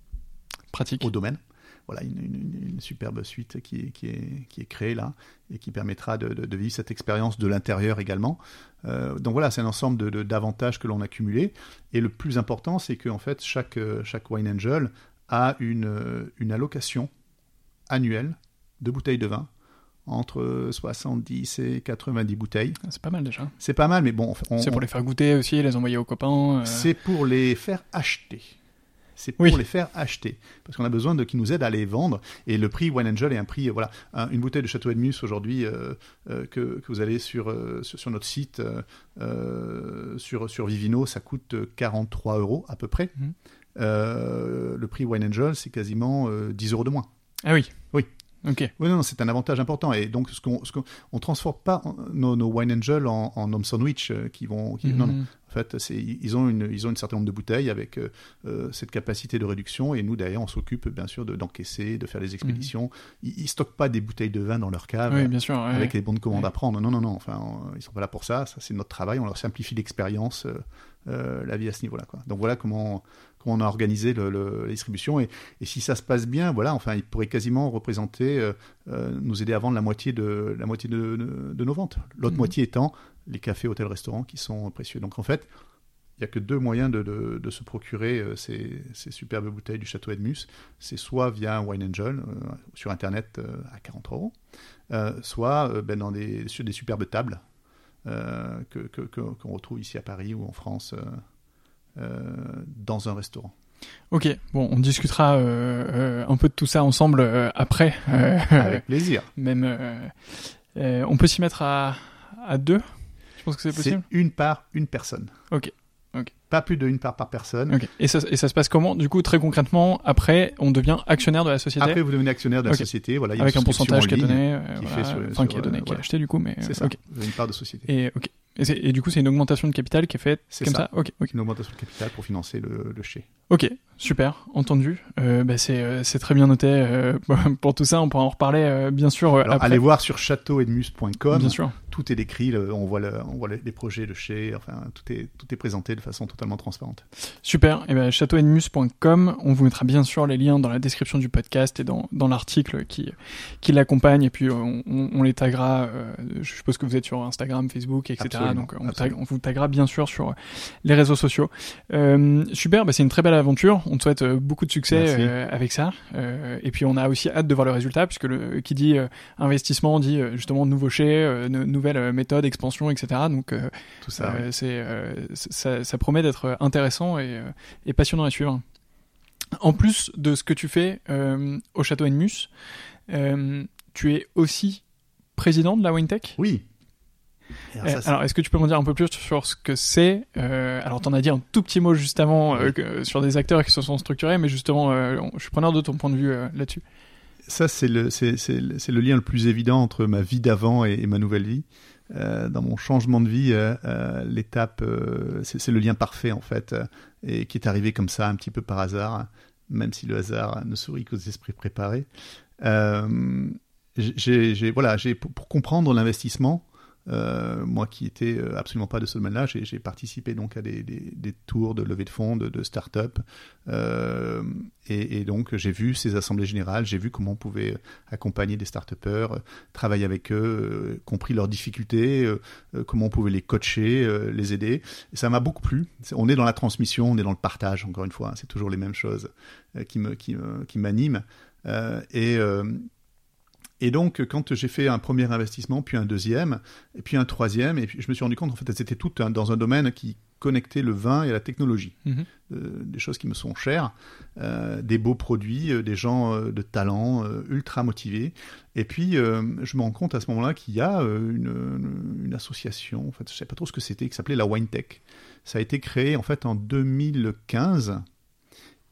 Pratique. Au domaine voilà une, superbe suite qui est, qui, est, qui est créée là et qui permettra de, de, vivre cette expérience de l'intérieur également. Euh, donc voilà, c'est un ensemble d'avantages que l'on a cumulés. Et le plus important, c'est qu'en fait, chaque, chaque Wine Angel a une, une allocation annuelle de bouteilles de vin entre 70 et 90 bouteilles. Ah, c'est pas mal déjà. C'est pas mal, mais bon. C'est pour les faire goûter aussi, les envoyer aux copains. Euh. C'est pour les faire acheter c'est pour les faire acheter. Parce qu'on a besoin de qui nous aident à les vendre. Et le prix Wine Angel est un prix, voilà, une bouteille de Château Edmus aujourd'hui euh, euh, que, que, vous allez sur, sur, notre site, sur, sur Vivino, ça coûte 43 euros à peu près. Mhm. le prix Wine Angel, c'est quasiment 10 euros de moins. Ah oui. Oui. Ok. Oui, non, c'est un avantage important. Et donc, ce qu'on, ce qu'on, on transforme pas nos, nos wine angel en, en home sandwich qui vont. Non, non. Mhm. En fait, ils ont, une, ils ont une certain nombre de bouteilles avec euh, euh, cette capacité de réduction et nous, derrière, on s'occupe bien sûr d'encaisser, de, faire les expéditions. Mhm. Ils, ne stockent pas des bouteilles de vin dans leur cave avec les bons de commande à prendre. Non, non, non. Enfin, ils sont pas là pour ça. Ça, c'est notre travail. On leur simplifie l'expérience, euh, la vie à ce niveau-là. Donc voilà comment, comment on a organisé le, la distribution. Et, et, si ça se passe bien, voilà, enfin, ils pourraient quasiment représenter, nous aider à vendre la moitié de, la moitié de, de, nos ventes. L'autre mhm. moitié étant les cafés, hôtels, restaurants qui sont précieux. Donc en fait, il n'y a que deux moyens de, de, se procurer euh, ces, ces, superbes bouteilles du château Edmus. C'est soit via Wine Angel euh, sur Internet euh, à 40 euros, soit ben, dans des, sur des superbes tables que, qu'on retrouve ici à Paris ou en France dans un restaurant. Ok, bon, on discutera un peu de tout ça ensemble après. Avec plaisir. Même, on peut s'y mettre à, à deux? Que c'est possible C'est une par une personne. Ok. Pas plus de une part par personne. Et ça, et ça se passe comment? Du coup, très concrètement, après, on devient actionnaire de la société? Après, vous devenez actionnaire de la société. Voilà, Avec un pourcentage qui est donné. Euh, qui sur, enfin, qui est donné, qui est acheté du coup. mais C'est ça. Vous avez une part de société. Et, du coup, c'est une augmentation de capital qui est faite comme ça. ça? Une augmentation de capital pour financer le, le chai. Ok, super, entendu. Euh, bah c'est, euh, c'est très bien noté. Euh, pour tout ça, on pourra en reparler euh, bien sûr. Alors, après. allez voir sur châteauedmus.com. Bien sûr. Tout est décrit, on voit, le, on voit les projets de chez, enfin tout est, tout est présenté de façon totalement transparente. Super, et ben châteauedmus.com, on vous mettra bien sûr les liens dans la description du podcast et dans, dans l'article qui, qui l'accompagne, et puis on, on, les taguera, je suppose que vous êtes sur Instagram, Facebook, etc. donc on, on, vous taguera bien sûr sur les réseaux sociaux. super, bah, c'est une très belle aventure. On te souhaite euh, beaucoup de succès euh, avec ça. Euh, et puis on a aussi hâte de voir le résultat, puisque le, qui dit investissement dit justement nouveau chez, nouvelle méthode, expansion, etc. Donc tout ça, c'est ça, ça, promet d'être intéressant et, et, passionnant à suivre. En plus de ce que tu fais au château Enmus, tu es aussi président de la WinTech Oui, alors, alors est-ce que tu peux m'en dire un peu plus sur ce que c'est? Euh, Alors, t'en as dit un tout petit mot juste avant euh, sur des acteurs qui se sont structurés, mais justement, euh, je suis preneur de ton point de vue euh, là-dessus. Ça, c'est le, c'est, c'est, c'est le lien le plus évident entre ma vie d'avant et, ma nouvelle vie. Euh, dans mon changement de vie, l'étape, c'est, c'est le lien parfait en fait, et qui est arrivé comme ça, un petit peu par hasard, même si le hasard ne sourit qu'aux esprits préparés. j'ai, voilà, j'ai, pour, pour comprendre l'investissement, euh, moi qui étais euh, absolument pas de ce domaine-là, j'ai participé donc à des, tours de levée de fonds de, de start-up euh, et, donc j'ai vu ces assemblées générales, j'ai vu comment on pouvait accompagner des start-upers, travailler avec eux, euh, compris leurs difficultés, euh, comment on pouvait les coacher, les aider. Et ça m'a beaucoup plu. On est dans la transmission, on est dans le partage. Encore une fois, hein, c'est toujours les mêmes choses qui me qui, qui m'animent. et et donc, quand j'ai fait un premier investissement, puis un deuxième, et puis un troisième, et puis je me suis rendu compte, en fait, elles étaient toutes dans un domaine qui connecter le vin et la technologie. Mhm. Euh, des choses qui me sont chères, euh, des beaux produits, euh, des gens de talent ultra motivés. Et puis, je me rends compte à ce moment-là qu'il y a une, une association, en fait, je ne sais pas trop ce que c'était, qui s'appelait la Wine Tech. Ça a été créé en fait en 2015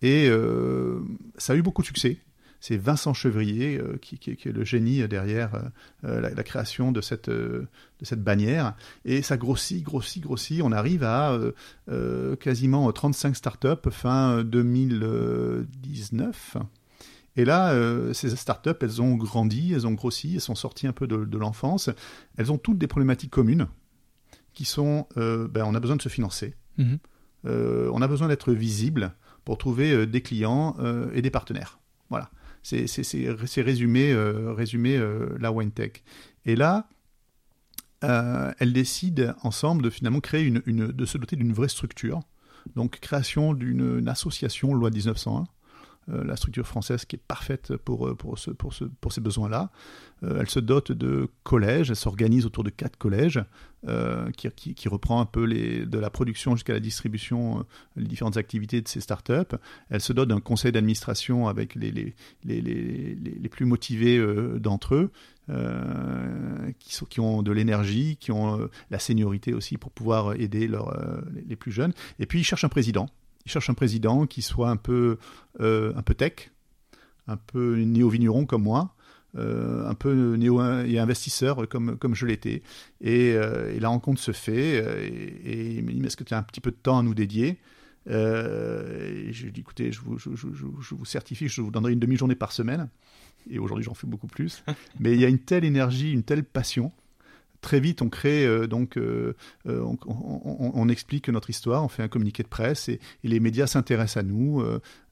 et ça a eu beaucoup de succès. C'est Vincent Chevrier euh, qui, qui- qui est le génie derrière euh, euh, la, la création de cette, euh, de cette bannière. Et ça grossit, grossit, grossit. On arrive à euh, euh, quasiment 35 startups fin 2019. Et là, euh, ces startups, elles ont grandi, elles ont grossi, elles sont sorties un peu de, de l'enfance. Elles ont toutes des problématiques communes qui sont, euh, ben, on a besoin de se financer. Mhm. Euh, on a besoin d'être visible pour trouver euh, des clients euh, et des partenaires. Voilà. C'est résumé, euh, euh, la wine tech. Et là, euh, elles décident ensemble de finalement créer une, de se doter d'une vraie structure. Donc création d'une une association loi 1901. euh, la structure française qui est parfaite pour ces besoins-là. Euh, elle se dote de collèges, elle s'organise autour de quatre collèges, euh, qui, reprend un peu de la production jusqu'à la distribution, euh, les différentes activités de ces startups. Elle se dote d'un conseil d'administration avec les, plus motivés d'entre eux, qui, ont de l'énergie, qui ont la seniorité aussi pour pouvoir aider les, plus jeunes. Et puis ils cherchent un président. Ils cherchent un président qui soit un peu, un peu tech, un peu néo-vigneron comme moi, euh, un peu néo et investisseur comme, comme je l'étais. Et, euh, et la rencontre se fait euh, et, et il me dit, mais est-ce que tu as un petit peu de temps à nous dédier? Euh, et je lui dis, écoutez, je vous, je, je- je- je vous certifie, je vous donnerai une demi-journée par semaine. Et aujourd'hui, j'en fais beaucoup plus. Mais il y a une telle énergie, une telle passion. Très vite, on crée euh, donc, euh, euh, on, explique notre histoire, on fait un communiqué de presse et, les médias s'intéressent à nous.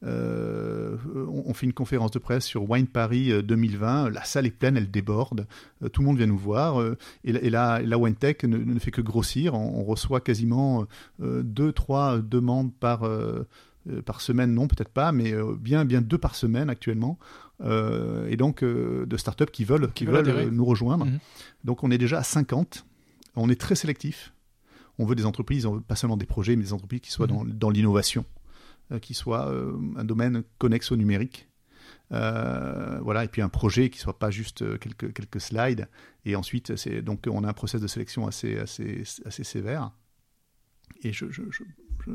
on, fait une conférence de presse sur Wine Paris euh, 2020. La salle est pleine, elle déborde. tout le monde vient nous voir. et, et la, Wine Tech ne, fait que grossir. On, reçoit quasiment deux, trois demandes par, euh, par semaine, non, peut-être pas, mais euh, bien, bien deux par semaine actuellement. Euh, et donc, de startups qui veulent, qui veulent nous rejoindre. Mhm. Donc, on est déjà à 50. On est très sélectif. On veut des entreprises, on veut pas seulement des projets, mais des entreprises qui soient Mhm. dans, dans l'innovation, qui soient un domaine connexe au numérique. Euh, voilà, et puis un projet qui soit pas juste quelques, quelques slides. Et ensuite, c'est donc on a un process de sélection assez, assez, assez sévère. Et je, je, je, je,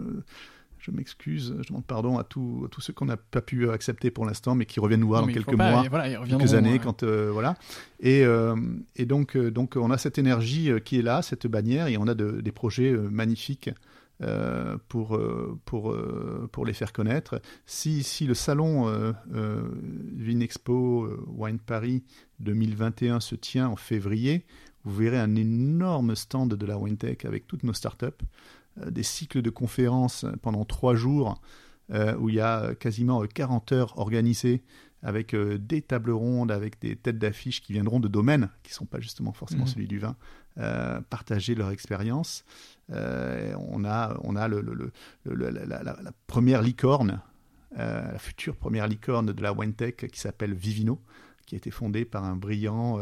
je m'excuse, je demande pardon à, tous à tous ceux qu'on n'a pas pu accepter pour l'instant, mais qui reviennent nous voir Non, dans quelques pas- mois voilà, quelques années euh, quand euh, voilà. Et euh, et donc euh, donc on a cette énergie euh, qui est là cette bannière et on a de- des projets magnifiques euh, pour pour pour les faire connaître. Si si le salon euh, euh, Vinexpo Wine Paris 2021 se tient en février vous verrez un énorme stand de la WineTech avec toutes nos startups des cycles de conférences pendant trois jours euh, où il y a quasiment euh, 40 heures organisées avec euh, des tables rondes, avec des têtes d'affiches qui viendront de domaines qui ne sont pas justement forcément Mhm. celui du vin, euh, partager leur expérience. Euh, on a, on a le, le- le- le- la, la- la- la première licorne, euh, la future première licorne de la WineTech qui s'appelle Vivino, qui a été fondée par un brillant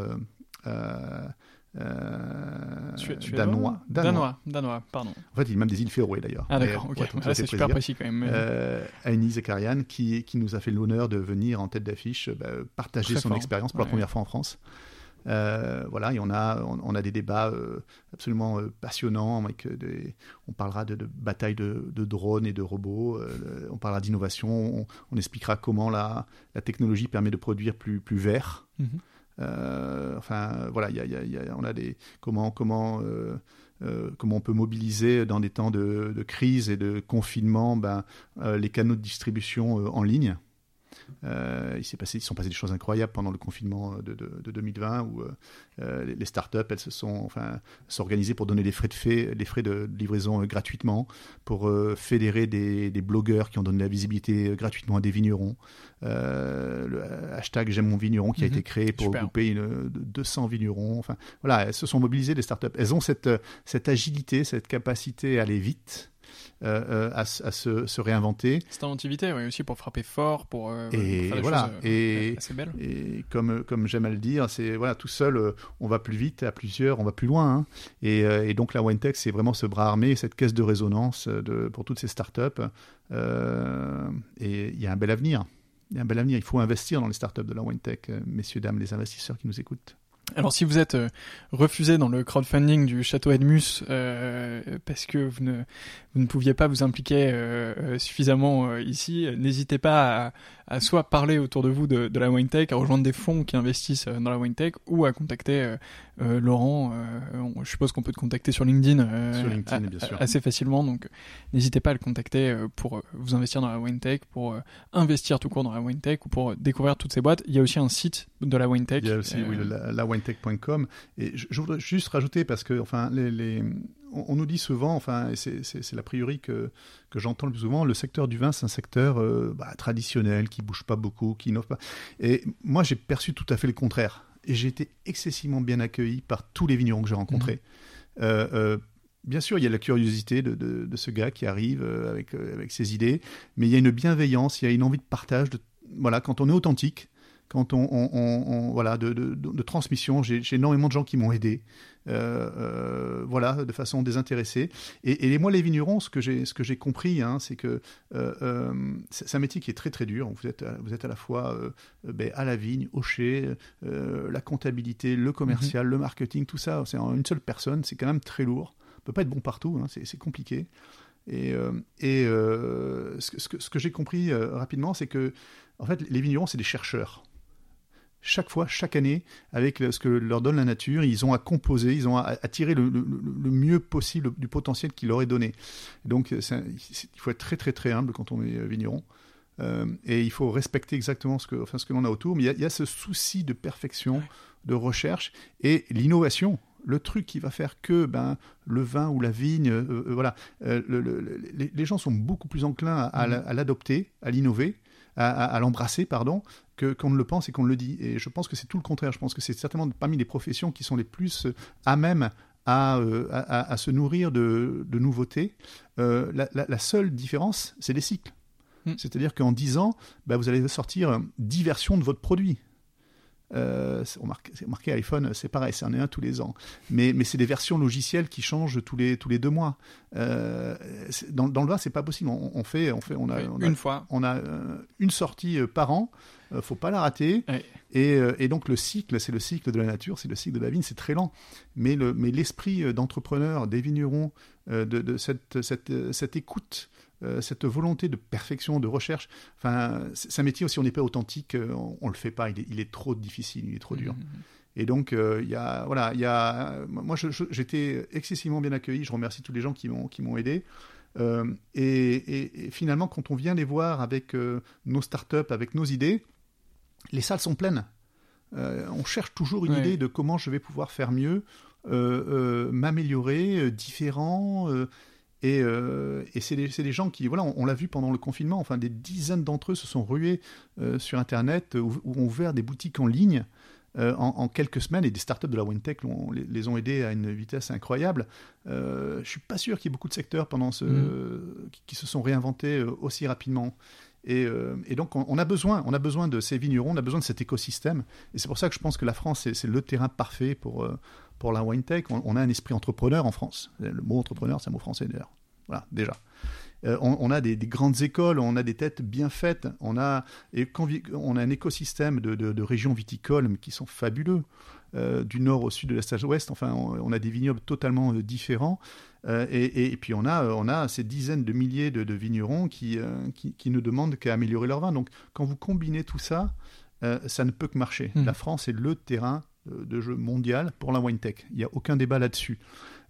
euh, euh, euh, danois. Danois, danois, pardon. En fait, il est même des îles Féroé d'ailleurs. Ah d'accord, ok. tout Ah, c'est super précis. quand même. Euh, Aini Zakarian qui, qui nous a fait l'honneur de venir en tête d'affiche bah, partager Très son fort. expérience pour la Ouais. première fois en France. Euh, voilà, et on a, on, on a des débats euh, absolument euh, passionnants. Avec euh, des, on parlera de, de bataille de, de drones et de robots. euh, on parlera d'innovation. On, on expliquera comment la, la technologie permet de produire plus, plus vert. Mhm. Euh, enfin, voilà, il y a, y a- on a des comment comment euh, euh, comment on peut mobiliser dans des temps de, crise et de confinement ben, euh, les canaux de distribution euh, en ligne. Euh, il s'est passé, ils sont passés des choses incroyables pendant le confinement de, de- de 2020 où euh, euh, les- les startups elles se sont enfin s'organiser pour donner des frais de fait, des frais de livraison euh, gratuitement, pour euh, fédérer des, des blogueurs qui ont donné la visibilité euh, gratuitement à des vignerons. Euh, le hashtag j'aime mon vigneron qui a Mhm. été créé pour Super. une, de- 200 vignerons. Enfin voilà, elles se sont mobilisées les startups. Elles ont cette cette agilité, cette capacité à aller vite euh, à, à se, se, réinventer. C'est inventivité, oui, aussi pour frapper fort, pour et faire voilà, choses, et, assez belles. et comme comme j'aime à le dire, c'est voilà tout seul, on va plus vite, à plusieurs, on va plus loin. Hein. Et, et, donc la WineTech, c'est vraiment ce bras armé, cette caisse de résonance de, pour toutes ces startups. et il y a un bel avenir. Il y a un bel avenir. Il faut investir dans les startups de la WineTech, messieurs, dames, les investisseurs qui nous écoutent. Alors si vous êtes euh, refusé dans le crowdfunding du château Edmus euh, parce que vous ne, vous ne pouviez pas vous impliquer euh, suffisamment ici, n'hésitez pas à, à, soit parler autour de vous de, de la WineTech, à rejoindre des fonds qui investissent dans la WineTech ou à contacter Laurent. je suppose qu'on peut te contacter sur LinkedIn, sur LinkedIn bien sûr. assez facilement, donc n'hésitez pas à le contacter pour vous investir dans la WineTech, pour investir tout court dans la WineTech ou pour découvrir toutes ces boîtes. Il y a aussi un site de la WineTech. Il y a aussi oui, la. Et je, je, voudrais juste rajouter, parce que enfin, les, les on, on, nous dit souvent, enfin, et c'est l'a priori que, que j'entends le plus souvent, le secteur du vin, c'est un secteur euh, bah, traditionnel, qui bouge pas beaucoup, qui innove pas. Et moi, j'ai perçu tout à fait le contraire. Et j'ai été excessivement bien accueilli par tous les vignerons que j'ai rencontrés. Mmh. Euh, euh, bien sûr, il y a la curiosité de, de, de ce gars qui arrive avec, avec ses idées, mais il y a une bienveillance, il y a une envie de partage. De, voilà, quand on est authentique, quand on, on, on voilà de, de, de transmission. J'ai énormément de gens qui m'ont aidé, euh, euh, voilà, de façon désintéressée. Et, et moi, les vignerons, ce que j'ai ce que j'ai compris, hein, c'est que euh, euh c'est un métier qui est très très dur. Vous êtes vous êtes à la fois ben, à la vigne, au chai, la comptabilité, le commercial, mm -hmm. le marketing, tout ça, c'est en une seule personne. C'est quand même très lourd. On peut pas être bon partout. Hein, c'est compliqué. Et, et ce que, ce que, ce que j'ai compris rapidement, c'est que en fait, les vignerons, c'est des chercheurs chaque fois, chaque année, avec ce que leur donne la nature, ils ont à composer, ils ont à, à tirer le, le, le, mieux possible du potentiel qu'il leur est donné. Donc, un, il faut être très très très humble quand on est vigneron. Euh, et il faut respecter exactement ce que, enfin, ce que l'on a autour. Mais il y, a, il y, a, ce souci de perfection, de recherche et l'innovation. Le truc qui va faire que ben, le vin ou la vigne, euh, euh, voilà, euh, le, le, les, les, gens sont beaucoup plus enclins à, à l'adopter, à l'innover à, à l'embrasser, pardon, que qu'on ne le pense et qu'on le dit. Et je pense que c'est tout le contraire. Je pense que c'est certainement parmi les professions qui sont les plus à même à, euh, à, à se nourrir de, de nouveautés. Euh, la, la, la, seule différence, c'est les cycles. Mm. C'est-à-dire qu'en 10 ans, bah, vous allez sortir 10 versions de votre produit. Euh, on marque, marqué iPhone, c'est pareil, c'est un et un tous les ans. Mais, mais c'est des versions logicielles qui changent tous les, tous les deux mois. Euh, dans, dans, le vin, c'est pas possible. On, on, fait, on fait, on a, on a une fois, on a euh, une sortie euh, par an. Euh, faut pas la rater. Et, euh, et, donc le cycle, c'est le cycle de la nature, c'est le cycle de la vigne, c'est très lent. Mais le, mais l'esprit d'entrepreneur, des vignerons, de, de cette, cette, cette écoute euh, cette volonté de perfection, de recherche. Enfin, c'est un métier aussi, on n'est pas authentique, euh, on, on, le fait pas. Il est, il est, trop difficile, il est trop dur. Mmh. Et donc, euh, il y a, voilà, il y a, moi, j'étais excessivement bien accueilli. Je remercie tous les gens qui m'ont, qui m'ont aidé. Euh, et, et, et, finalement, quand on vient les voir avec nos startups, avec nos idées, les salles sont pleines. On cherche toujours une ouais. idée de comment je vais pouvoir faire mieux, m'améliorer, différent. Et, euh, et c'est des, des, gens qui, voilà, on, on l'a vu pendant le confinement, enfin des dizaines d'entre eux se sont rués euh, sur Internet ou, ou, ont ouvert des boutiques en ligne euh, en, en, quelques semaines et des startups de la WinTech les, les, ont aidés à une vitesse incroyable. Euh, je suis pas sûr qu'il y ait beaucoup de secteurs pendant ce, mmh. qui, qui, se sont réinventés euh, aussi rapidement. Et, euh, et, donc on, on, a besoin, on a besoin de ces vignerons, on a besoin de cet écosystème. Et c'est pour ça que je pense que la France c'est le terrain parfait pour euh, pour la wine tech. On, on, a un esprit entrepreneur en France. Le mot entrepreneur, c'est un mot français d'ailleurs. Voilà, déjà. Euh, on, on, a des, des, grandes écoles, on a des têtes bien faites, on a, et on a un écosystème de, de, de régions viticoles qui sont fabuleux, euh, du nord au sud de l'est à l'ouest. Enfin, on, on, a des vignobles totalement euh, différents. Et, et, et, puis on a, on a ces dizaines de milliers de, de vignerons qui, qui, qui, ne demandent qu'à améliorer leur vin. Donc, quand vous combinez tout ça, ça ne peut que marcher. Mmh. La France est le terrain de jeu mondial pour la wine tech. Il n'y a aucun débat là-dessus.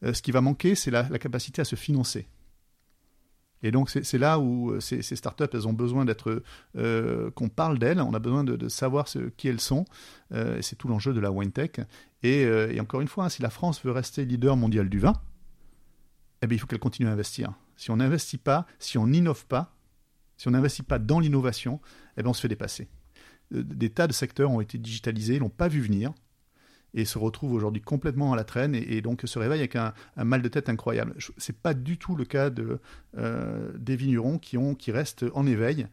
ce qui va manquer, c'est la, la capacité à se financer. Et donc c'est là où euh, ces, startups, elles ont besoin d'être, euh, qu'on parle d'elles, on a besoin de, savoir qui elles sont. Euh, c'est tout l'enjeu de la wine tech. Et, euh, et encore une fois, hein, si la France veut rester leader mondial du vin, eh bien, il faut qu'elle continue à investir. Si on n'investit pas, si on n'innove pas, si on n'investit pas dans l'innovation, eh bien, on se fait dépasser. Euh, des tas de secteurs ont été digitalisés, ils l'ont pas vu venir. Et se retrouve aujourd'hui complètement à la traîne et, donc se réveille avec un, mal de tête incroyable. C'est pas du tout le cas de, euh, des vignerons qui, ont, qui restent en éveil.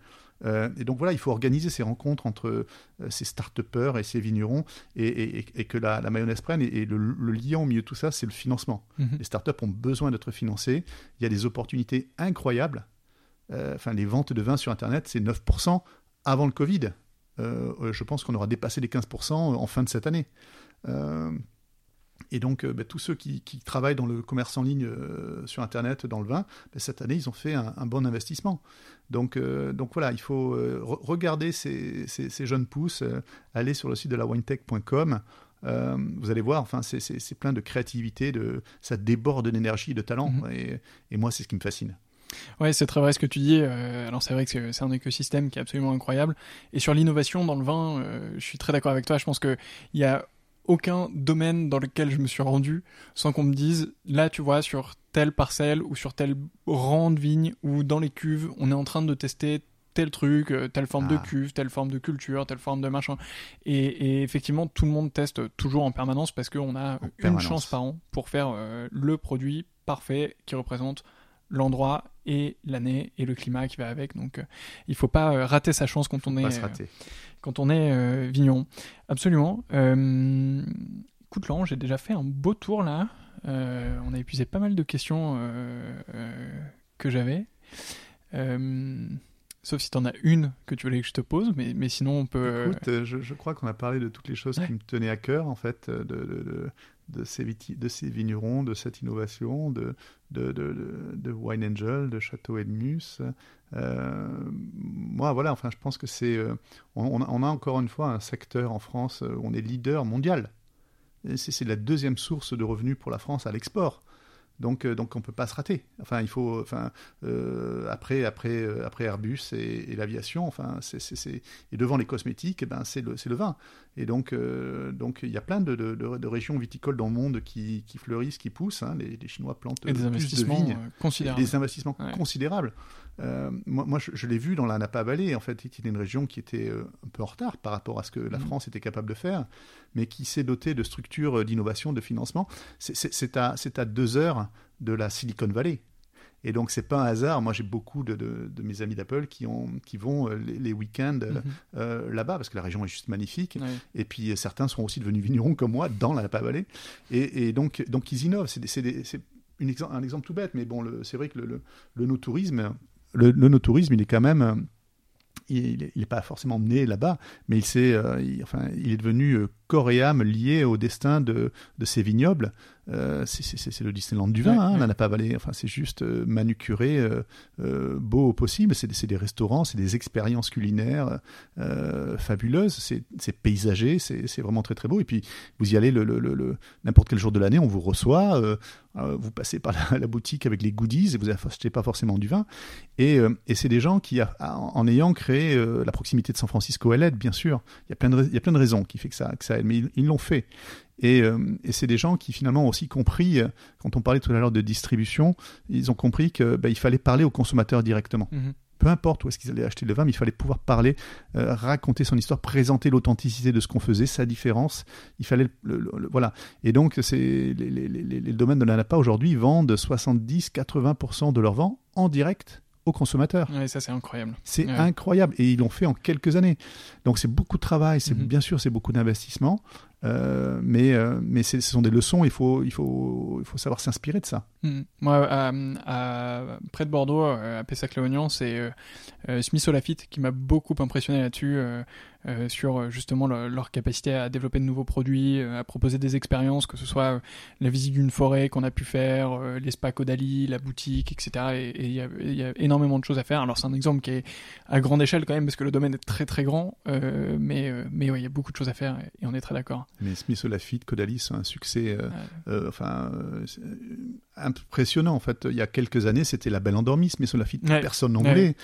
Euh, et donc voilà, il faut organiser ces rencontres entre euh, ces start-upers et ces vignerons et, que la, mayonnaise prenne. Et, le, lien au milieu de tout ça, c'est le financement. Mhm. Les start-up ont besoin d'être financés. Il y a des opportunités incroyables. enfin, les ventes de vin sur Internet, c'est 9% avant le Covid. Je pense qu'on aura dépassé les 15% en fin de cette année. Euh, et donc, euh, bah, tous ceux qui, travaillent dans le commerce en ligne euh, sur Internet, dans le vin, bah, cette année, ils ont fait un, bon investissement. Donc, donc voilà, il faut regarder ces, jeunes pousses, aller sur le site de la winetech.com. vous allez voir, enfin, c'est plein de créativité, de, ça déborde d'énergie, de talent. Mhm. Et, et, moi, c'est ce qui me fascine. Ouais, c'est très vrai ce que tu dis. alors c'est vrai que c'est un écosystème qui est absolument incroyable. Et sur l'innovation dans le vin, je suis très d'accord avec toi. Je pense qu'il y a aucun domaine dans lequel je me suis rendu sans qu'on me dise là tu vois sur telle parcelle ou sur tel rang de vigne ou dans les cuves on est en train de tester tel truc, euh, telle forme de ah. cuve, telle forme de culture, telle forme de machin. Et, effectivement, tout le monde teste toujours en permanence parce qu'on a une chance par an pour faire euh, le produit parfait qui représente l'endroit et l'année et le climat qui va avec. Donc, euh, il faut pas rater sa chance quand on est quand on est euh, vigneron. Absolument. Euh, écoute, Laurent, j'ai déjà fait un beau tour là. Euh, on a épuisé pas mal de questions que j'avais. Sauf si tu en as une que tu voulais que je te pose, mais, mais sinon on peut. Écoute, je, crois qu'on a parlé de toutes les choses qui me tenaient à cœur, en fait, de, de de ces vignerons, de cette innovation, de, de, de, Wine Angel, de Château Edmus. Euh, moi, voilà, enfin, je pense que c'est. Euh, on, on, a encore une fois un secteur en France où on est leader mondial. C'est la deuxième source de revenus pour la France à l'export. Donc, euh, donc on peut pas se rater. Enfin, il faut, enfin, euh, après, après, euh, après Airbus et, l'aviation, enfin, c'est, et devant les cosmétiques, eh ben, c'est le, c'est le vin. Et donc, donc, il y a plein de, de, de, régions viticoles dans le monde qui, qui fleurissent, qui poussent. Hein. Les, Chinois plantent et des investissements de vignes, considérables. Des investissements considérables. Moi, moi, je, l'ai vu dans la Napa Valley. En fait, c'était une région qui était un peu en retard par rapport à ce que la mmh. France était capable de faire, mais qui s'est dotée de structures d'innovation, de financement. C'est, à, deux heures de la Silicon Valley. Et donc, c'est pas un hasard. Moi, j'ai beaucoup de, de, mes amis d'Apple qui, ont, qui vont euh, les, week-ends euh, mhm. euh, là-bas parce que la région est juste magnifique. Et puis, certains sont aussi devenus vignerons comme moi dans la Napa Valley. Et, donc, donc, ils innovent. C'est un exemple tout bête, mais bon, c'est vrai que le, le, no-tourisme, le, le no-tourisme, il est quand même il n'est pas forcément né là-bas, mais il, est, enfin, il est devenu corps et âme lié au destin de, de ces vignobles. Euh, c'est le Disneyland du vin, hein, on n'en a pas avalé. Enfin, c'est juste euh, manucuré, euh, beau au possible. C'est des restaurants, c'est des expériences culinaires fabuleuses. C'est paysager, c'est vraiment très très beau. Et puis vous y allez le, le, n'importe quel jour de l'année, on vous reçoit. vous passez par la, boutique avec les goodies et vous n'achetez pas forcément du vin. Et, et c'est des gens qui, en, ayant créé la proximité de San Francisco à l'aide, bien sûr, il y a plein de, il y a plein de raisons qui fait que ça, que ça mais ils l'ont fait. Euh, et, c'est des gens qui finalement ont aussi compris, euh, quand on parlait tout à l'heure de distribution, ils ont compris qu'il bah, fallait parler aux consommateurs directement. Mhm. Peu importe où est-ce qu'ils allaient acheter le vin, mais il fallait pouvoir parler, euh, raconter son histoire, présenter l'authenticité de ce qu'on faisait, sa différence. Il fallait le, voilà. Et donc, c'est les, les, les, domaines de la NAPA aujourd'hui vendent 70-80% de leur vent en direct aux consommateurs. Oui, ça c'est incroyable. C'est incroyable et ils l'ont fait en quelques années. Donc c'est beaucoup de travail, c'est mhm. bien sûr c'est beaucoup d'investissement, euh, mais, euh, mais ce sont des leçons, il faut, il faut, il faut savoir s'inspirer de ça. Hmm. Moi, à, près de Bordeaux, euh, à Pessac-les-Oignons, c'est Smith Olafite qui m'a beaucoup impressionné là-dessus, sur justement leur, capacité à développer de nouveaux produits, à proposer des expériences, que ce soit la visite d'une forêt qu'on a pu faire, les spas Caudalie, la boutique, etc. Et il y, y, a énormément de choses à faire. Alors c'est un exemple qui est à grande échelle quand même, parce que le domaine est très très grand, mais mais il y a beaucoup de choses à faire et on est très d'accord. Mais Smith Lafitte, Codalis, un succès euh, euh, enfin, euh, impressionnant. En fait, il y a quelques années, c'était la belle endormie, Smith Lafitte, personne n'en voulait.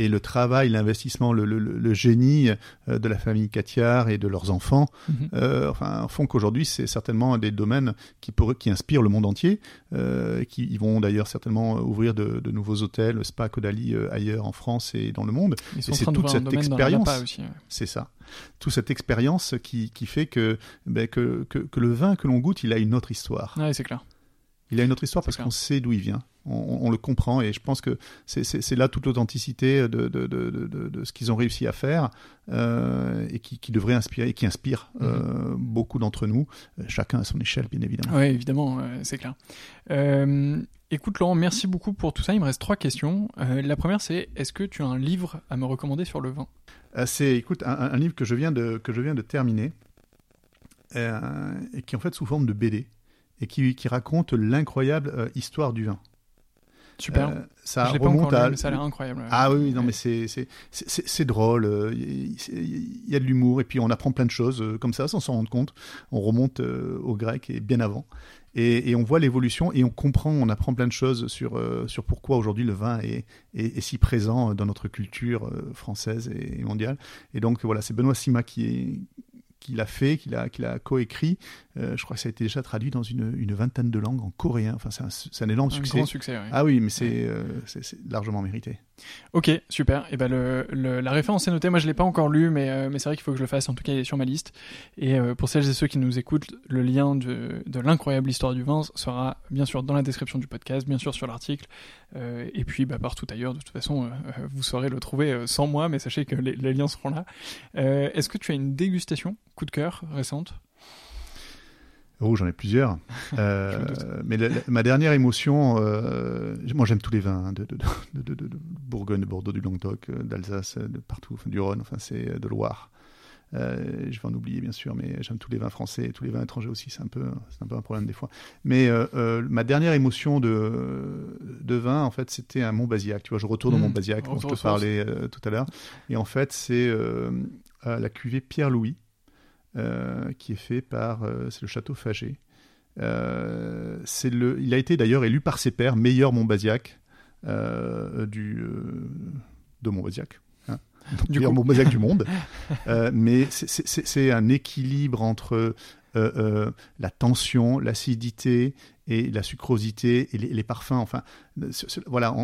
Et le travail, l'investissement, le, le, génie de la famille Catiard et de leurs enfants, Mhm. euh, enfin, font qu'aujourd'hui, c'est certainement un des domaines qui, qui inspirent le monde entier, euh, qui ils vont d'ailleurs certainement ouvrir de, de nouveaux hôtels, Spa Caudalie euh, ailleurs en France et dans le monde. Ils sont Et c'est toute cette expérience. Ouais. C'est ça. Toute cette expérience qui, qui fait que, ben, que, que, que le vin que l'on goûte, il a une autre histoire. Ouais, c'est clair. Il a une autre histoire parce qu'on sait d'où il vient. On, le comprend et je pense que c'est- là toute l'authenticité de, de, de, de, de- de ce qu'ils ont réussi à faire euh, et qui, qui devrait inspirer, et qui inspire euh, beaucoup d'entre nous, euh, chacun à son échelle bien évidemment. Oui, évidemment, euh, c'est clair. Écoute, Laurent, merci beaucoup pour tout ça. Il me reste trois questions. La première, c'est est-ce que tu as un livre à me recommander sur le vin? C'est écoute un, un livre que je viens de que je viens de terminer et qui est en fait sous forme de BD et qui, qui raconte l'incroyable euh, histoire du vin. Super. Euh, ça je remonte lu, à mais ça a l'air incroyable. Ah oui, non, Ouais. mais c'est drôle. euh, Il il y a de l'humour et puis on apprend plein de choses euh, comme ça sans s'en rendre compte. On remonte euh, au grec et bien avant et, et on voit l'évolution et on comprend, on apprend plein de choses sur euh, sur pourquoi aujourd'hui le vin est, est, est si présent dans notre culture euh, française et, et mondiale. Et donc voilà, c'est Benoît Sima qui est qui l'a fait, qui l'a qui l'a coécrit. Euh, je crois que ça a été déjà traduit dans une, une vingtaine de langues en coréen. Enfin, c'est un, un énorme Un succès. grand succès. Ah oui, mais c'est euh, largement mérité. Ok, super. Et ben le, la référence est notée. Moi, je l'ai pas encore lu, mais, euh, mais c'est vrai qu'il faut que je le fasse. En tout cas, il est sur ma liste. Et euh, pour celles et ceux qui nous écoutent, le lien de, l'incroyable histoire du vin sera bien sûr dans la description du podcast, bien sûr sur l'article, euh, et puis bah, partout ailleurs. De toute façon, vous saurez le trouver sans moi, mais sachez que les, liens seront là. Est-ce que tu as une dégustation coup de cœur récente? Oh, j'en ai plusieurs. Euh, mais la- la- ma dernière émotion, euh, moi j'aime tous les vins, hein, de, de, de, de- de- de Bourgogne, de Bordeaux, du Languedoc, euh, d'Alsace, de partout, enfin, du Rhône, enfin c'est de Loire. Euh, je vais en oublier bien sûr, mais j'aime tous les vins français et tous les vins étrangers aussi. C'est un peu, c'est un peu un problème des fois. Mais euh, ma dernière émotion de, de vin, en fait, c'était un Montbazillac. Tu vois, je retourne au Mmh, Montbazillac dont je te parlais euh, tout à l'heure. Et en fait, c'est la cuvée Pierre Louis, euh, qui est fait par, euh, c'est le château Fagé. Euh, c'est le, il a été d'ailleurs élu par ses pairs meilleur Montbazillac euh, du euh, de Montbazillac. Hein Du meilleur coup. Montbazillac du monde. Euh, mais c'est- un équilibre entre euh, euh, la tension, l'acidité et la sucrosité et les, les parfums. Enfin, voilà,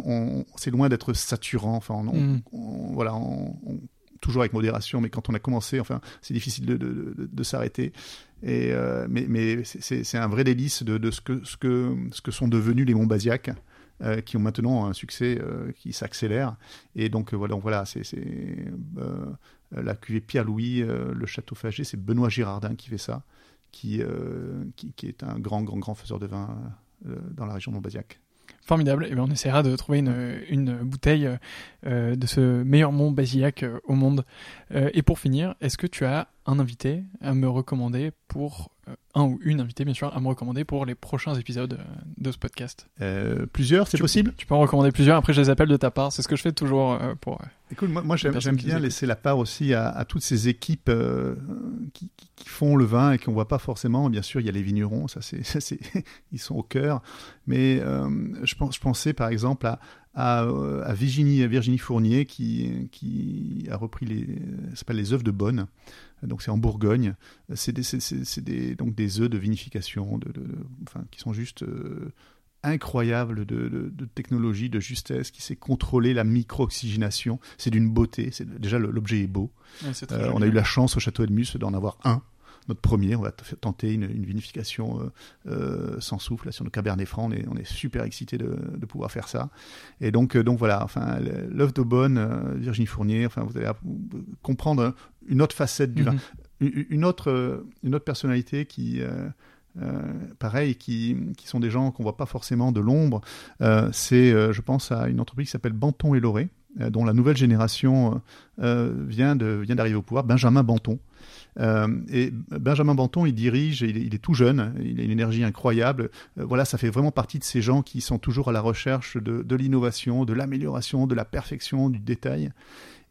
c'est loin d'être saturant. Enfin, on, on- Mm. on- voilà, on- on- toujours avec modération, mais quand on a commencé, enfin, c'est difficile de, s'arrêter. Et euh, mais c'est- un vrai délice de, ce que sont devenus les Montbazillac. euh, qui ont maintenant un succès euh, qui s'accélère et donc euh, voilà c'est la cuvée Pierre Louis euh, le château Fagé c'est Benoît Girardin qui fait ça qui, est un grand grand grand faiseur de vin dans la région de Montbazillac Formidable. Et ben on essaiera de trouver une, une bouteille euh, de ce meilleur mont Basillac euh, au monde. Euh, et pour finir, est-ce que tu as un invité à me recommander pour euh, un ou une invitée bien sûr à me recommander pour les prochains épisodes euh, de ce podcast Euh, plusieurs c'est possible Tu peux en recommander plusieurs. Après, je les appelle de ta part. C'est ce que je fais toujours euh, pour. euh, Écoute, moi, moi j'aime bien laisser la part aussi à, à toutes ces équipes euh, qui, font le vin et qu'on voit pas forcément. Bien sûr, il y a les vignerons, ça c'est, ils sont au cœur. Mais euh, je, pense, je pensais par exemple à, à, euh, à Virginie, à Virginie Fournier qui, qui a repris les, s'appelle les œufs de Bonne. Donc c'est en Bourgogne. C'est des, donc des œufs de vinification, de, de- de- enfin, qui sont juste euh, incroyables de, technologie, de justesse, qui sait contrôler la micro-oxygénation. C'est d'une beauté. C'est, déjà l'objet est beau. ouais, Euh, on a eu la chance au château Edmus d'en avoir un. Notre premier, on va tenter une, une vinification euh, euh, sans souffle là, sur nos cabernets francs. On est, on est super excités de, de pouvoir faire ça. Et donc, euh, donc voilà, enfin, l'œuvre d'Aubonne, Virginie Fournier, enfin, vous allez comprendre une autre facette du vin Mhm. une autre, une autre personnalité qui, euh, pareil, qui, qui sont des gens qu'on voit pas forcément de l'ombre. Euh, c'est, euh, je pense, à une entreprise qui s'appelle Banton et Loré, dont la nouvelle génération euh, vient de vient d'arriver au pouvoir, Benjamin Banton. Euh, et Benjamin Banton, il dirige, il est, tout jeune, il a une énergie incroyable. Euh, voilà, ça fait vraiment partie de ces gens qui sont toujours à la recherche de, de l'innovation, de l'amélioration, de la perfection, du détail.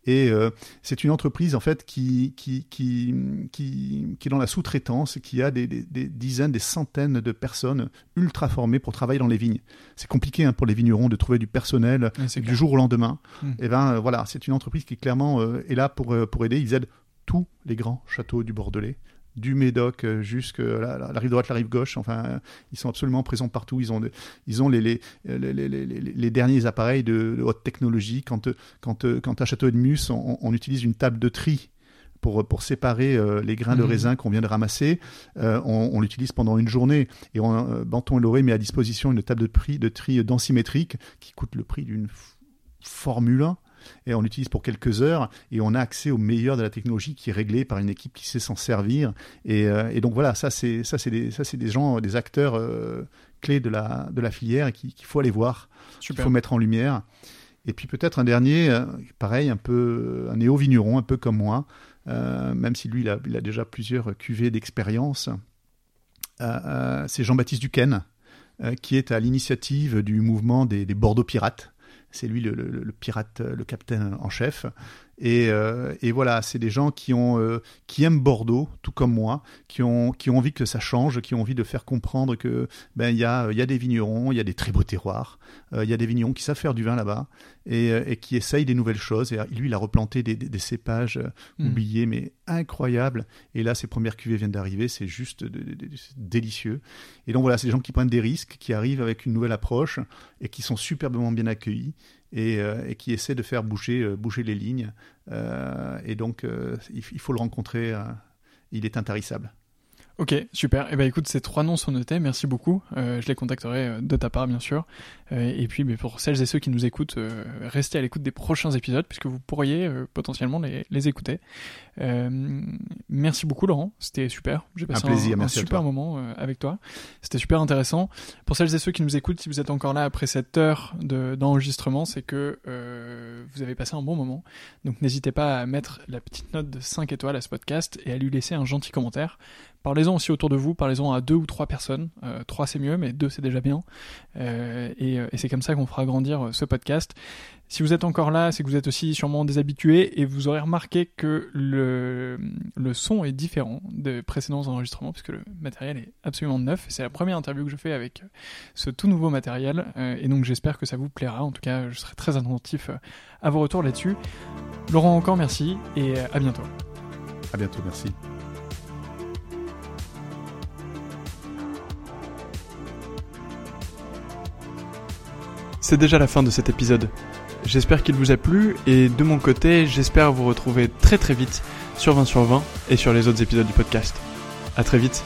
Et euh, c'est une entreprise en fait qui qui qui qui, qui est dans la sous-traitance, qui a des, des, des dizaines, des centaines de personnes ultra formées pour travailler dans les vignes. C'est compliqué hein, pour les vignerons de trouver du personnel du clair. jour au lendemain. Mm. Et ben euh, voilà, c'est une entreprise qui clairement euh, est là pour euh, pour aider. Ils aident tous les grands châteaux du Bordelais du Médoc jusqu'à la, la, rive droite, la rive gauche. Enfin, ils sont absolument présents partout. Ils ont, ils ont les, les, les, les, derniers appareils de, haute technologie. Quand, quand, quand à Château de Mus, on, on, utilise une table de tri pour, pour séparer euh, les grains de mhm. raisin qu'on vient de ramasser. Euh, on, l'utilise pendant une journée et on, euh, Banton et Loré met à disposition une table de, prix, de tri densimétrique qui coûte le prix d'une Formule 1 et on l'utilise pour quelques heures et on a accès au meilleur de la technologie qui est réglée par une équipe qui sait s'en servir et, et, donc voilà ça c'est ça c'est des ça c'est des gens des acteurs clés de la de la filière qu'il faut aller voir qu'il faut mettre en lumière et puis peut-être un dernier pareil un peu un néo vigneron un peu comme moi euh, même si lui, il a, il a déjà plusieurs cuvées d'expérience. Euh, euh, c'est Jean-Baptiste Duquesne, qui est à l'initiative du mouvement des, Bordeaux Pirates. C'est lui le, pirate, le capitaine en chef. Et, et voilà, c'est des gens qui, ont, qui aiment Bordeaux, tout comme moi, qui ont, qui ont envie que ça change, qui ont envie de faire comprendre que ben il y a, y a des vignerons, il y a des très beaux terroirs, il y a des vignerons qui savent faire du vin là-bas, euh, et, qui essaye des nouvelles choses. Et lui, il a replanté des, cépages euh, hmm. oubliés, mais incroyables. Et là, ses premières cuvées viennent d'arriver, c'est juste délicieux. Et donc voilà, c'est des gens qui prennent des risques, qui arrivent avec une nouvelle approche et qui sont superbement bien accueillis. Et, euh, qui essaient de faire bouger, bouger les lignes. et donc, il, faut le rencontrer. il est intarissable. Ok, super. Eh ben écoute, ces trois noms sont notés. Merci beaucoup. Euh, je les contacterai euh, de ta part, bien sûr. Euh, et puis, mais pour celles et ceux qui nous écoutent, euh, restez à l'écoute des prochains épisodes puisque vous pourriez euh, potentiellement les, les écouter. merci beaucoup, Laurent. C'était super. J'ai passé un, plaisir, un, super moment avec toi. C'était super intéressant. Pour celles et ceux qui nous écoutent, si vous êtes encore là après cette heure d'enregistrement, c'est que vous avez passé un bon moment. Donc n'hésitez pas à mettre la petite note de 5 étoiles à ce podcast et à lui laisser un gentil commentaire. Parlez-en aussi autour de vous, parlez-en à deux ou trois personnes. Euh, trois c'est mieux, mais deux c'est déjà bien. Euh, et, et c'est comme ça qu'on fera grandir ce podcast. Si vous êtes encore là, c'est que vous êtes aussi sûrement des habitués et vous aurez remarqué que le, le son est différent des précédents enregistrements puisque le matériel est absolument neuf. C'est la première interview que je fais avec ce tout nouveau matériel euh, et donc j'espère que ça vous plaira. En tout cas, je serai très attentif à vos retours là-dessus. Laurent, encore merci et à bientôt. À bientôt, merci. C'est déjà la fin de cet épisode. J'espère qu'il vous a plu et de mon côté, j'espère vous retrouver très très vite sur 20 sur 20 et sur les autres épisodes du podcast. À très vite.